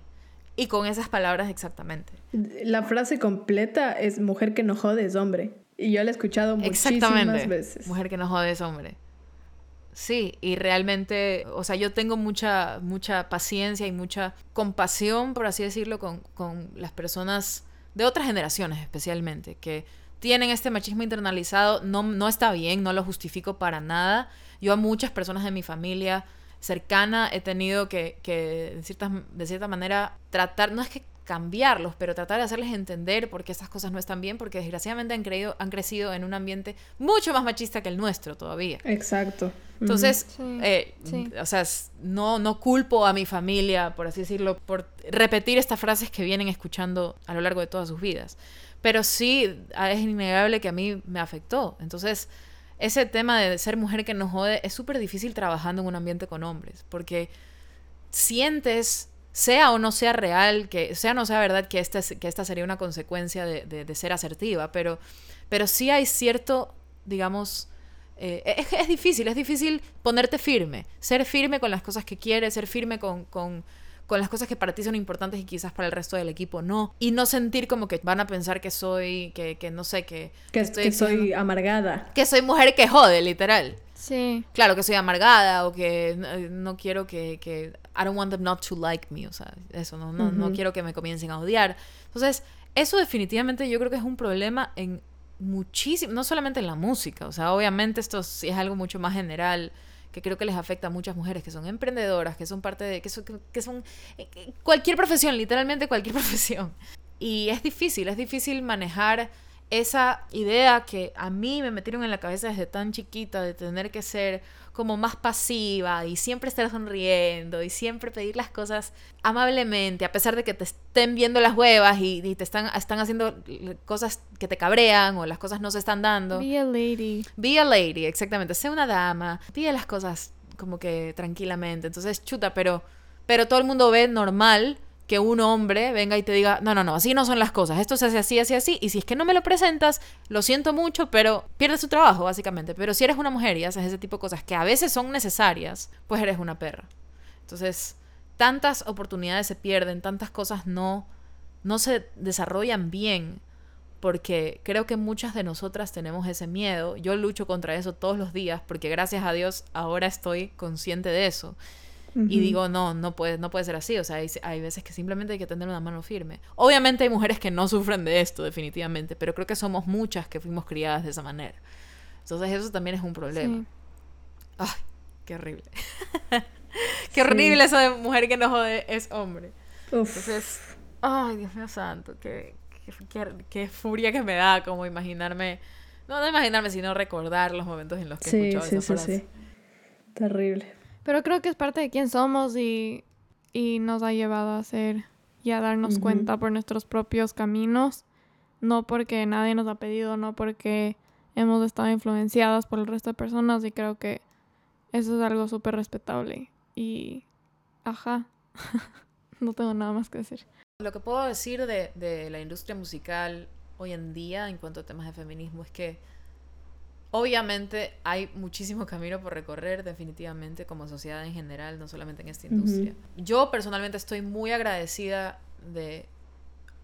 Y con esas palabras exactamente. La frase completa es mujer que no jode es hombre. Y yo la he escuchado muchísimas veces. Mujer que no jode es hombre. Sí, y realmente, o sea, yo tengo mucha, mucha paciencia y mucha compasión, por así decirlo, con, con las personas de otras generaciones especialmente, que tienen este machismo internalizado, no, no está bien, no lo justifico para nada. Yo a muchas personas de mi familia cercana he tenido que, que de, cierta, de cierta manera, tratar, no es que cambiarlos, pero tratar de hacerles entender por qué esas cosas no están bien, porque desgraciadamente han, creído, han crecido en un ambiente mucho más machista que el nuestro todavía. Exacto. Entonces, sí, eh, sí. o sea, no, no culpo a mi familia, por así decirlo, por repetir estas frases que vienen escuchando a lo largo de todas sus vidas, pero sí es innegable que a mí me afectó. Entonces, ese tema de ser mujer que no jode es súper difícil trabajando en un ambiente con hombres, porque sientes sea o no sea real, que sea o no sea verdad que esta, que esta sería una consecuencia de, de, de ser asertiva, pero, pero sí hay cierto, digamos, eh, es, es, difícil, es difícil ponerte firme, ser firme con las cosas que quieres, ser firme con, con, con, las cosas que para ti son importantes y quizás para el resto del equipo no, y no sentir como que van a pensar que soy, que, que no sé, que, que, estoy, que soy amargada. Que soy mujer que jode, literal. Sí. Claro, que soy amargada o que no, no quiero que, que... I don't want them not to like me, o sea, eso, no, no, no quiero que me comiencen a odiar. Entonces, eso definitivamente yo creo que es un problema en muchísimo, no solamente en la música, o sea, obviamente esto sí es algo mucho más general que creo que les afecta a muchas mujeres que son emprendedoras, que son parte de, que son, que son eh, eh, cualquier profesión, literalmente cualquier profesión. Y es difícil, es difícil manejar esa idea que a mí me metieron en la cabeza desde tan chiquita de tener que ser como más pasiva y siempre estar sonriendo y siempre pedir las cosas amablemente, a pesar de que te estén viendo las huevas y, y te están, están haciendo cosas que te cabrean o las cosas no se están dando. Be a lady. Be a lady, exactamente. Sé una dama. Pide las cosas como que tranquilamente. Entonces, chuta, pero, pero todo el mundo ve normal que un hombre venga y te diga, no, no, no, así no son las cosas. Esto se hace así, así, así. Y si es que no me lo presentas, lo siento mucho, pero pierdes tu trabajo, básicamente. Pero si eres una mujer y haces ese tipo de cosas que a veces son necesarias, pues eres una perra. Entonces, tantas oportunidades se pierden, tantas cosas no, no se desarrollan bien porque creo que muchas de nosotras tenemos ese miedo. Yo lucho contra eso todos los días porque gracias a Dios ahora estoy consciente de eso. Y digo, no, no puede, no puede ser así. O sea, hay, hay veces que simplemente hay que tener una mano firme. Obviamente hay mujeres que no sufren de esto, definitivamente, pero creo que somos muchas que fuimos criadas de esa manera. Entonces eso también es un problema. Sí. Ay, qué horrible. qué horrible eso de mujer que no jode es hombre. Uf. Entonces, ay, Dios mío santo, qué, qué, qué- furia que me da como imaginarme, no, no imaginarme, sino recordar los momentos en los que he Sí, escuchado sí, esa sí, frase. sí. Terrible. Pero creo que es parte de quién somos y, y nos ha llevado a ser y a darnos Ujú. cuenta por nuestros propios caminos. No porque nadie nos ha pedido, no porque hemos estado influenciadas por el resto de personas y creo que eso es algo súper respetable. Y, ajá, no tengo nada más que decir. Lo que puedo decir de, de la industria musical hoy en día en cuanto a temas de feminismo es que obviamente hay muchísimo camino por recorrer definitivamente como sociedad en general, no solamente en esta industria. Yo personalmente estoy muy agradecida de...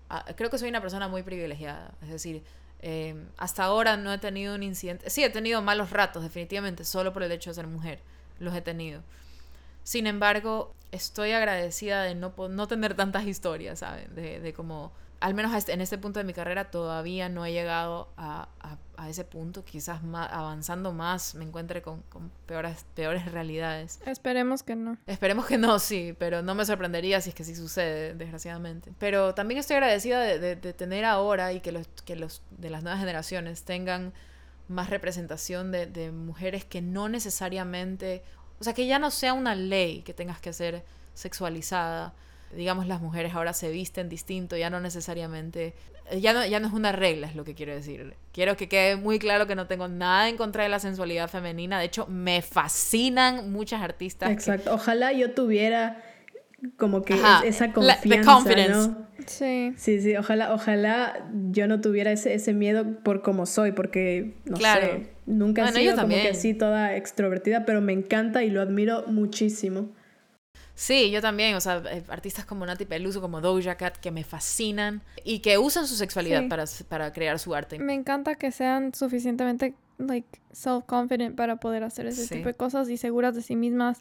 a- creo que soy una persona muy privilegiada, es decir, eh, hasta ahora no he tenido un incidente, sí he tenido malos ratos definitivamente, solo por el hecho de ser mujer, los he tenido. Sin embargo, estoy agradecida de no, no tener tantas historias, ¿saben? De, de como, al menos este- en este punto de mi carrera todavía no he llegado a, a- a ese punto, quizás más, avanzando más me encuentre con, con peores, peores realidades. Esperemos que no. Esperemos que no, sí, pero no me sorprendería si es que sí sucede, desgraciadamente. Pero también estoy agradecida de, de- de tener ahora y que los, que los de las nuevas generaciones tengan más representación de, de mujeres que no necesariamente, o sea, que ya no sea una ley que tengas que ser sexualizada. Digamos, las mujeres ahora se visten distinto, ya no necesariamente, ya no, ya no es una regla, es lo que quiero decir. Quiero que quede muy claro que no tengo nada en contra de la sensualidad femenina. De hecho, me fascinan muchas artistas que- Exacto. Ojalá yo tuviera como que Ajá, es- esa la- the confianza, confidence. ¿no? Sí. Sí, sí, ojalá, ojalá yo no tuviera ese, ese miedo por como soy, porque no Claro. sé, nunca Bueno, he yo sido como que también. así toda extrovertida, pero me encanta y lo admiro muchísimo. Sí, yo también, o sea, eh, artistas como Nati Peluso, como Doja Cat, que me fascinan y que usan su sexualidad Sí. para, para crear su arte. Me encanta que sean suficientemente like self-confident para poder hacer ese Sí. tipo de cosas y seguras de sí mismas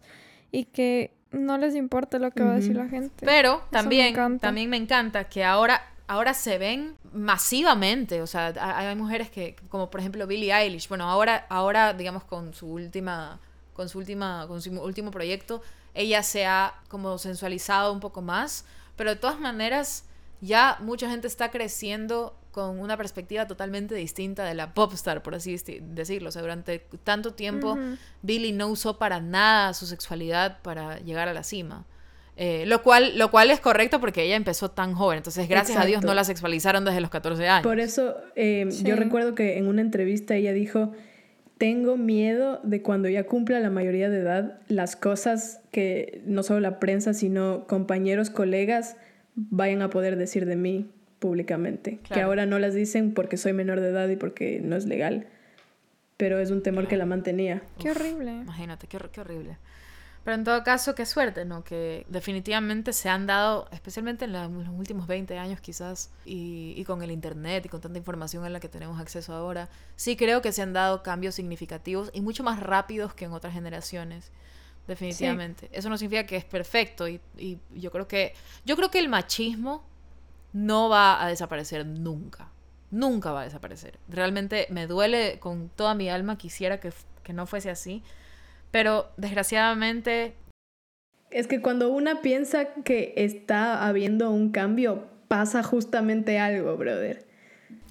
y que no les importe lo que va a decir la gente. Pero me también, encanta. también me encanta que ahora, ahora se ven masivamente, o sea, hay mujeres que, como por ejemplo Billie Eilish, bueno, ahora, ahora digamos con su última, con su última, con su último proyecto, ella se ha como sensualizado un poco más, pero de todas maneras ya mucha gente está creciendo con una perspectiva totalmente distinta de la popstar, por así decirlo. O sea, durante tanto tiempo. Billie no usó para nada su sexualidad para llegar a la cima. Eh, lo, cual, lo cual es correcto porque ella empezó tan joven. Entonces, gracias a Dios no la sexualizaron desde los 14 años. Por eso eh, yo recuerdo que en una entrevista ella dijo, tengo miedo de cuando ya cumpla la mayoría de edad, las cosas que no solo la prensa, sino compañeros, colegas vayan a poder decir de mí públicamente. Que ahora no las dicen porque soy menor de edad y porque no es legal. Pero es un temor que la mantenía. Qué horrible. Imagínate, qué, qué horrible. Pero en todo caso, qué suerte, ¿no? Que definitivamente se han dado, especialmente en, los últimos 20 años quizás, y, y, con el Internet y con tanta información en la que tenemos acceso ahora, sí creo que se han dado cambios significativos y mucho más rápidos que en otras generaciones. Definitivamente. Eso no significa que es perfecto y, y yo creo que yo creo que el machismo no va a desaparecer nunca. Nunca va a desaparecer. Realmente me duele con toda mi alma, quisiera que, que no fuese así, pero desgraciadamente... Es que cuando una piensa que está habiendo un cambio, pasa justamente algo, brother.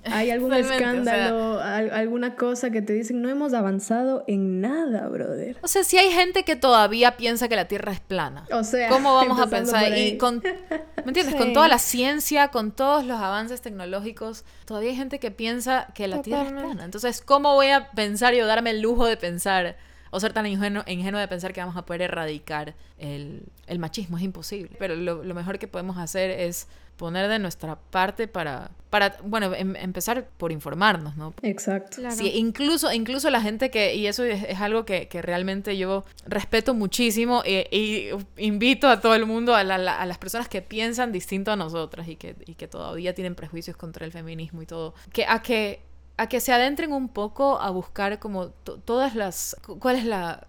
Hay algún escándalo, alguna cosa que te dicen, no hemos avanzado en nada, brother. O sea, si hay gente que todavía piensa que la Tierra es plana. O sea, ¿cómo vamos a pensar? Y con, ¿me entiendes? Con toda la ciencia, con todos los avances tecnológicos, todavía hay gente que piensa que la Tierra es plana. Entonces, ¿cómo voy a pensar y darme el lujo de pensar o ser tan ingenuo, ingenuo de pensar que vamos a poder erradicar el, el machismo? Es imposible. Pero lo, lo mejor que podemos hacer es poner de nuestra parte para, para bueno, em, empezar por informarnos, ¿no? Exacto. Sí, incluso, incluso la gente que, y eso es, algo que, que, realmente yo respeto muchísimo e, y invito a todo el mundo, a, a, las personas que piensan distinto a nosotras y que, y que todavía tienen prejuicios contra el feminismo y todo, que a que a que se adentren un poco a buscar como todas las cuál es la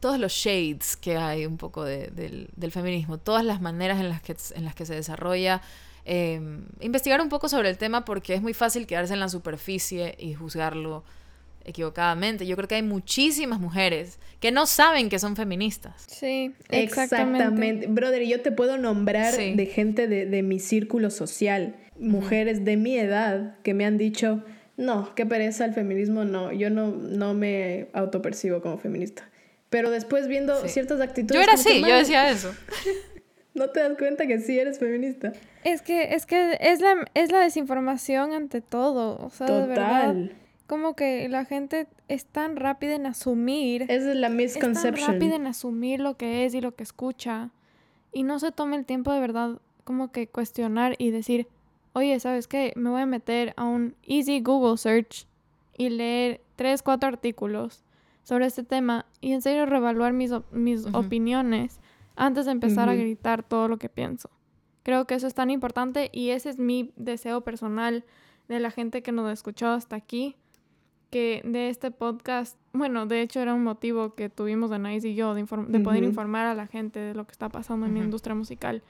todos los shades que hay un poco de, del, del, feminismo todas las maneras en las que en las que se desarrolla eh, investigar un poco sobre el tema porque es muy fácil quedarse en la superficie y juzgarlo equivocadamente. Yo creo que hay muchísimas mujeres que no saben que son feministas. Sí, exactamente. exactamente. Brother, yo te puedo nombrar de gente de, de, mi círculo social, mujeres de mi edad que me han dicho, no, qué pereza el feminismo, no, yo no, no me autopercibo como feminista. Pero después viendo ciertas actitudes... Yo era así, yo decía eso. no te das cuenta que sí eres feminista. Es que, es que es la, es la desinformación ante todo. O sea, de verdad. Como que la gente es tan rápida en asumir. Esa es la misconception. Es tan rápida en asumir lo que es y lo que escucha. Y no se toma el tiempo de verdad como que cuestionar y decir, oye, ¿sabes qué? Me voy a meter a un easy Google search y leer tres, cuatro artículos sobre este tema y en serio reevaluar mis, mis opiniones antes de empezar a gritar todo lo que pienso. Creo que eso es tan importante y ese es mi deseo personal de la gente que nos ha escuchado hasta aquí, que de este podcast, bueno, de hecho era un motivo que tuvimos de Nice y yo de, de poder informar a la gente de lo que está pasando en mi industria musical.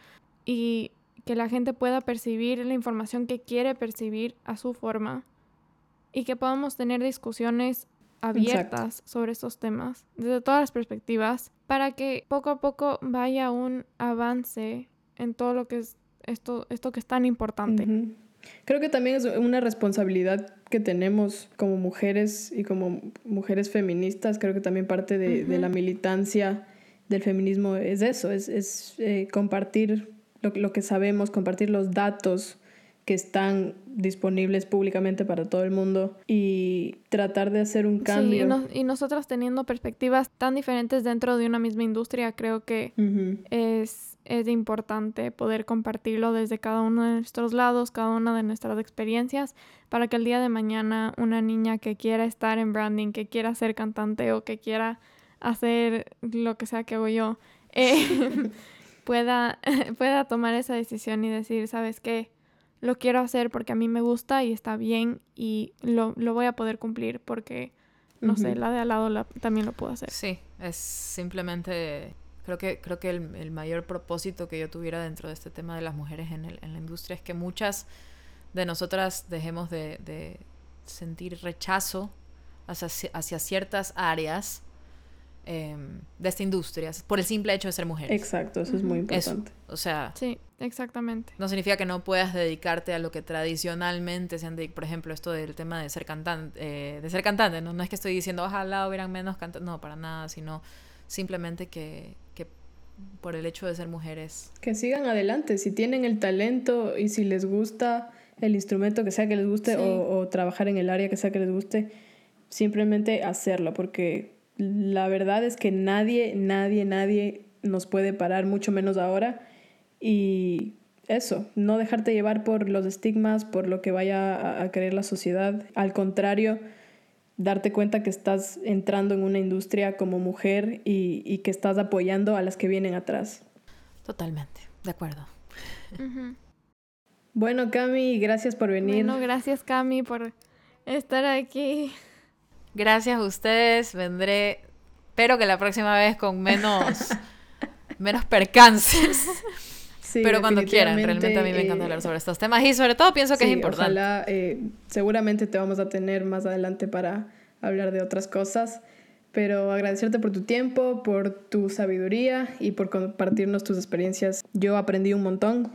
Y que la gente pueda percibir la información que quiere percibir a su forma y que podamos tener discusiones abiertas sobre estos temas desde todas las perspectivas para que poco a poco vaya un avance en todo lo que es esto, esto que es tan importante. Creo que también es una responsabilidad que tenemos como mujeres y como mujeres feministas. Creo que también parte de, de la militancia del feminismo es eso, es, es eh, compartir lo, lo, que sabemos, compartir los datos que están disponibles públicamente para todo el mundo y tratar de hacer un cambio. Sí, y, nosotras teniendo perspectivas tan diferentes dentro de una misma industria, creo que es, es importante poder compartirlo desde cada uno de nuestros lados, cada una de nuestras experiencias, para que el día de mañana una niña que quiera estar en branding, que quiera ser cantante o que quiera hacer lo que sea que hago yo, eh, pueda, pueda tomar esa decisión y decir, ¿sabes qué? lo quiero hacer porque a mí me gusta y está bien y lo, lo voy a poder cumplir porque, no sé, la de al lado también lo puedo hacer. Sí, es simplemente, creo que, creo que el, el, mayor propósito que yo tuviera dentro de este tema de las mujeres en, el, en la industria es que muchas de nosotras dejemos de, de sentir rechazo hacia, hacia ciertas áreas Em, de esta industria por el simple hecho de ser mujer. Exacto, eso es muy importante. o sea, sí, exactamente. No significa que no puedas dedicarte a lo que tradicionalmente se han por ejemplo, esto del tema de ser cantante, eh, de ser cantante, ¿no? no es que estoy diciendo ojalá hubieran menos cantantes, no, para nada, sino simplemente que, que por el hecho de ser mujeres. Que sigan adelante, si tienen el talento y si les gusta el instrumento que sea que les guste o, o trabajar en el área que sea que les guste, simplemente hacerlo, porque la verdad es que nadie, nadie, nadie nos puede parar, mucho menos ahora. Y eso, no dejarte llevar por los estigmas, por lo que vaya a, creer la sociedad. Al contrario, darte cuenta que estás entrando en una industria como mujer y, que estás apoyando a las que vienen atrás. Totalmente, de acuerdo. Bueno, Cami, gracias por venir. Bueno, gracias Cami por estar aquí. Gracias a ustedes, vendré, pero que la próxima vez con menos, menos percances. pero cuando quieran, realmente a mí me encanta hablar eh, sobre estos temas y sobre todo pienso que es importante. Ojalá, eh, seguramente te vamos a tener más adelante para hablar de otras cosas, pero agradecerte por tu tiempo, por tu sabiduría y por compartirnos tus experiencias. Yo aprendí un montón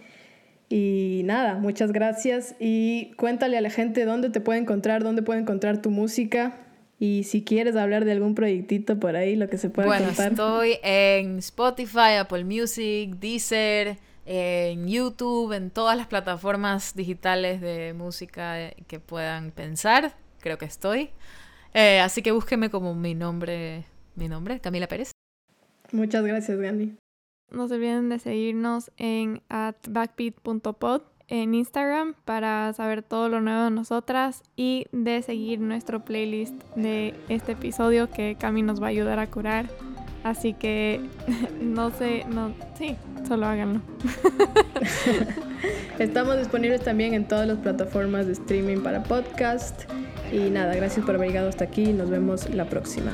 y nada, muchas gracias y cuéntale a la gente dónde te puede encontrar, dónde puede encontrar tu música. Y si quieres hablar de algún proyectito por ahí, lo que se pueda bueno, estoy en Spotify, Apple Music, Deezer, en YouTube, en todas las plataformas digitales de música que puedan pensar, creo que estoy. Eh, así que búsqueme como mi nombre, mi nombre, Camila Pérez. Muchas gracias, Gandhi. No se olviden de seguirnos en at backbeat.pod en Instagram para saber todo lo nuevo de nosotras y de seguir nuestro playlist de este episodio que Cami nos va a ayudar a curar. Así que no sé, no, sí, solo háganlo. Estamos disponibles también en todas las plataformas de streaming para podcast. Y nada, gracias por haber llegado hasta aquí. Nos vemos la próxima.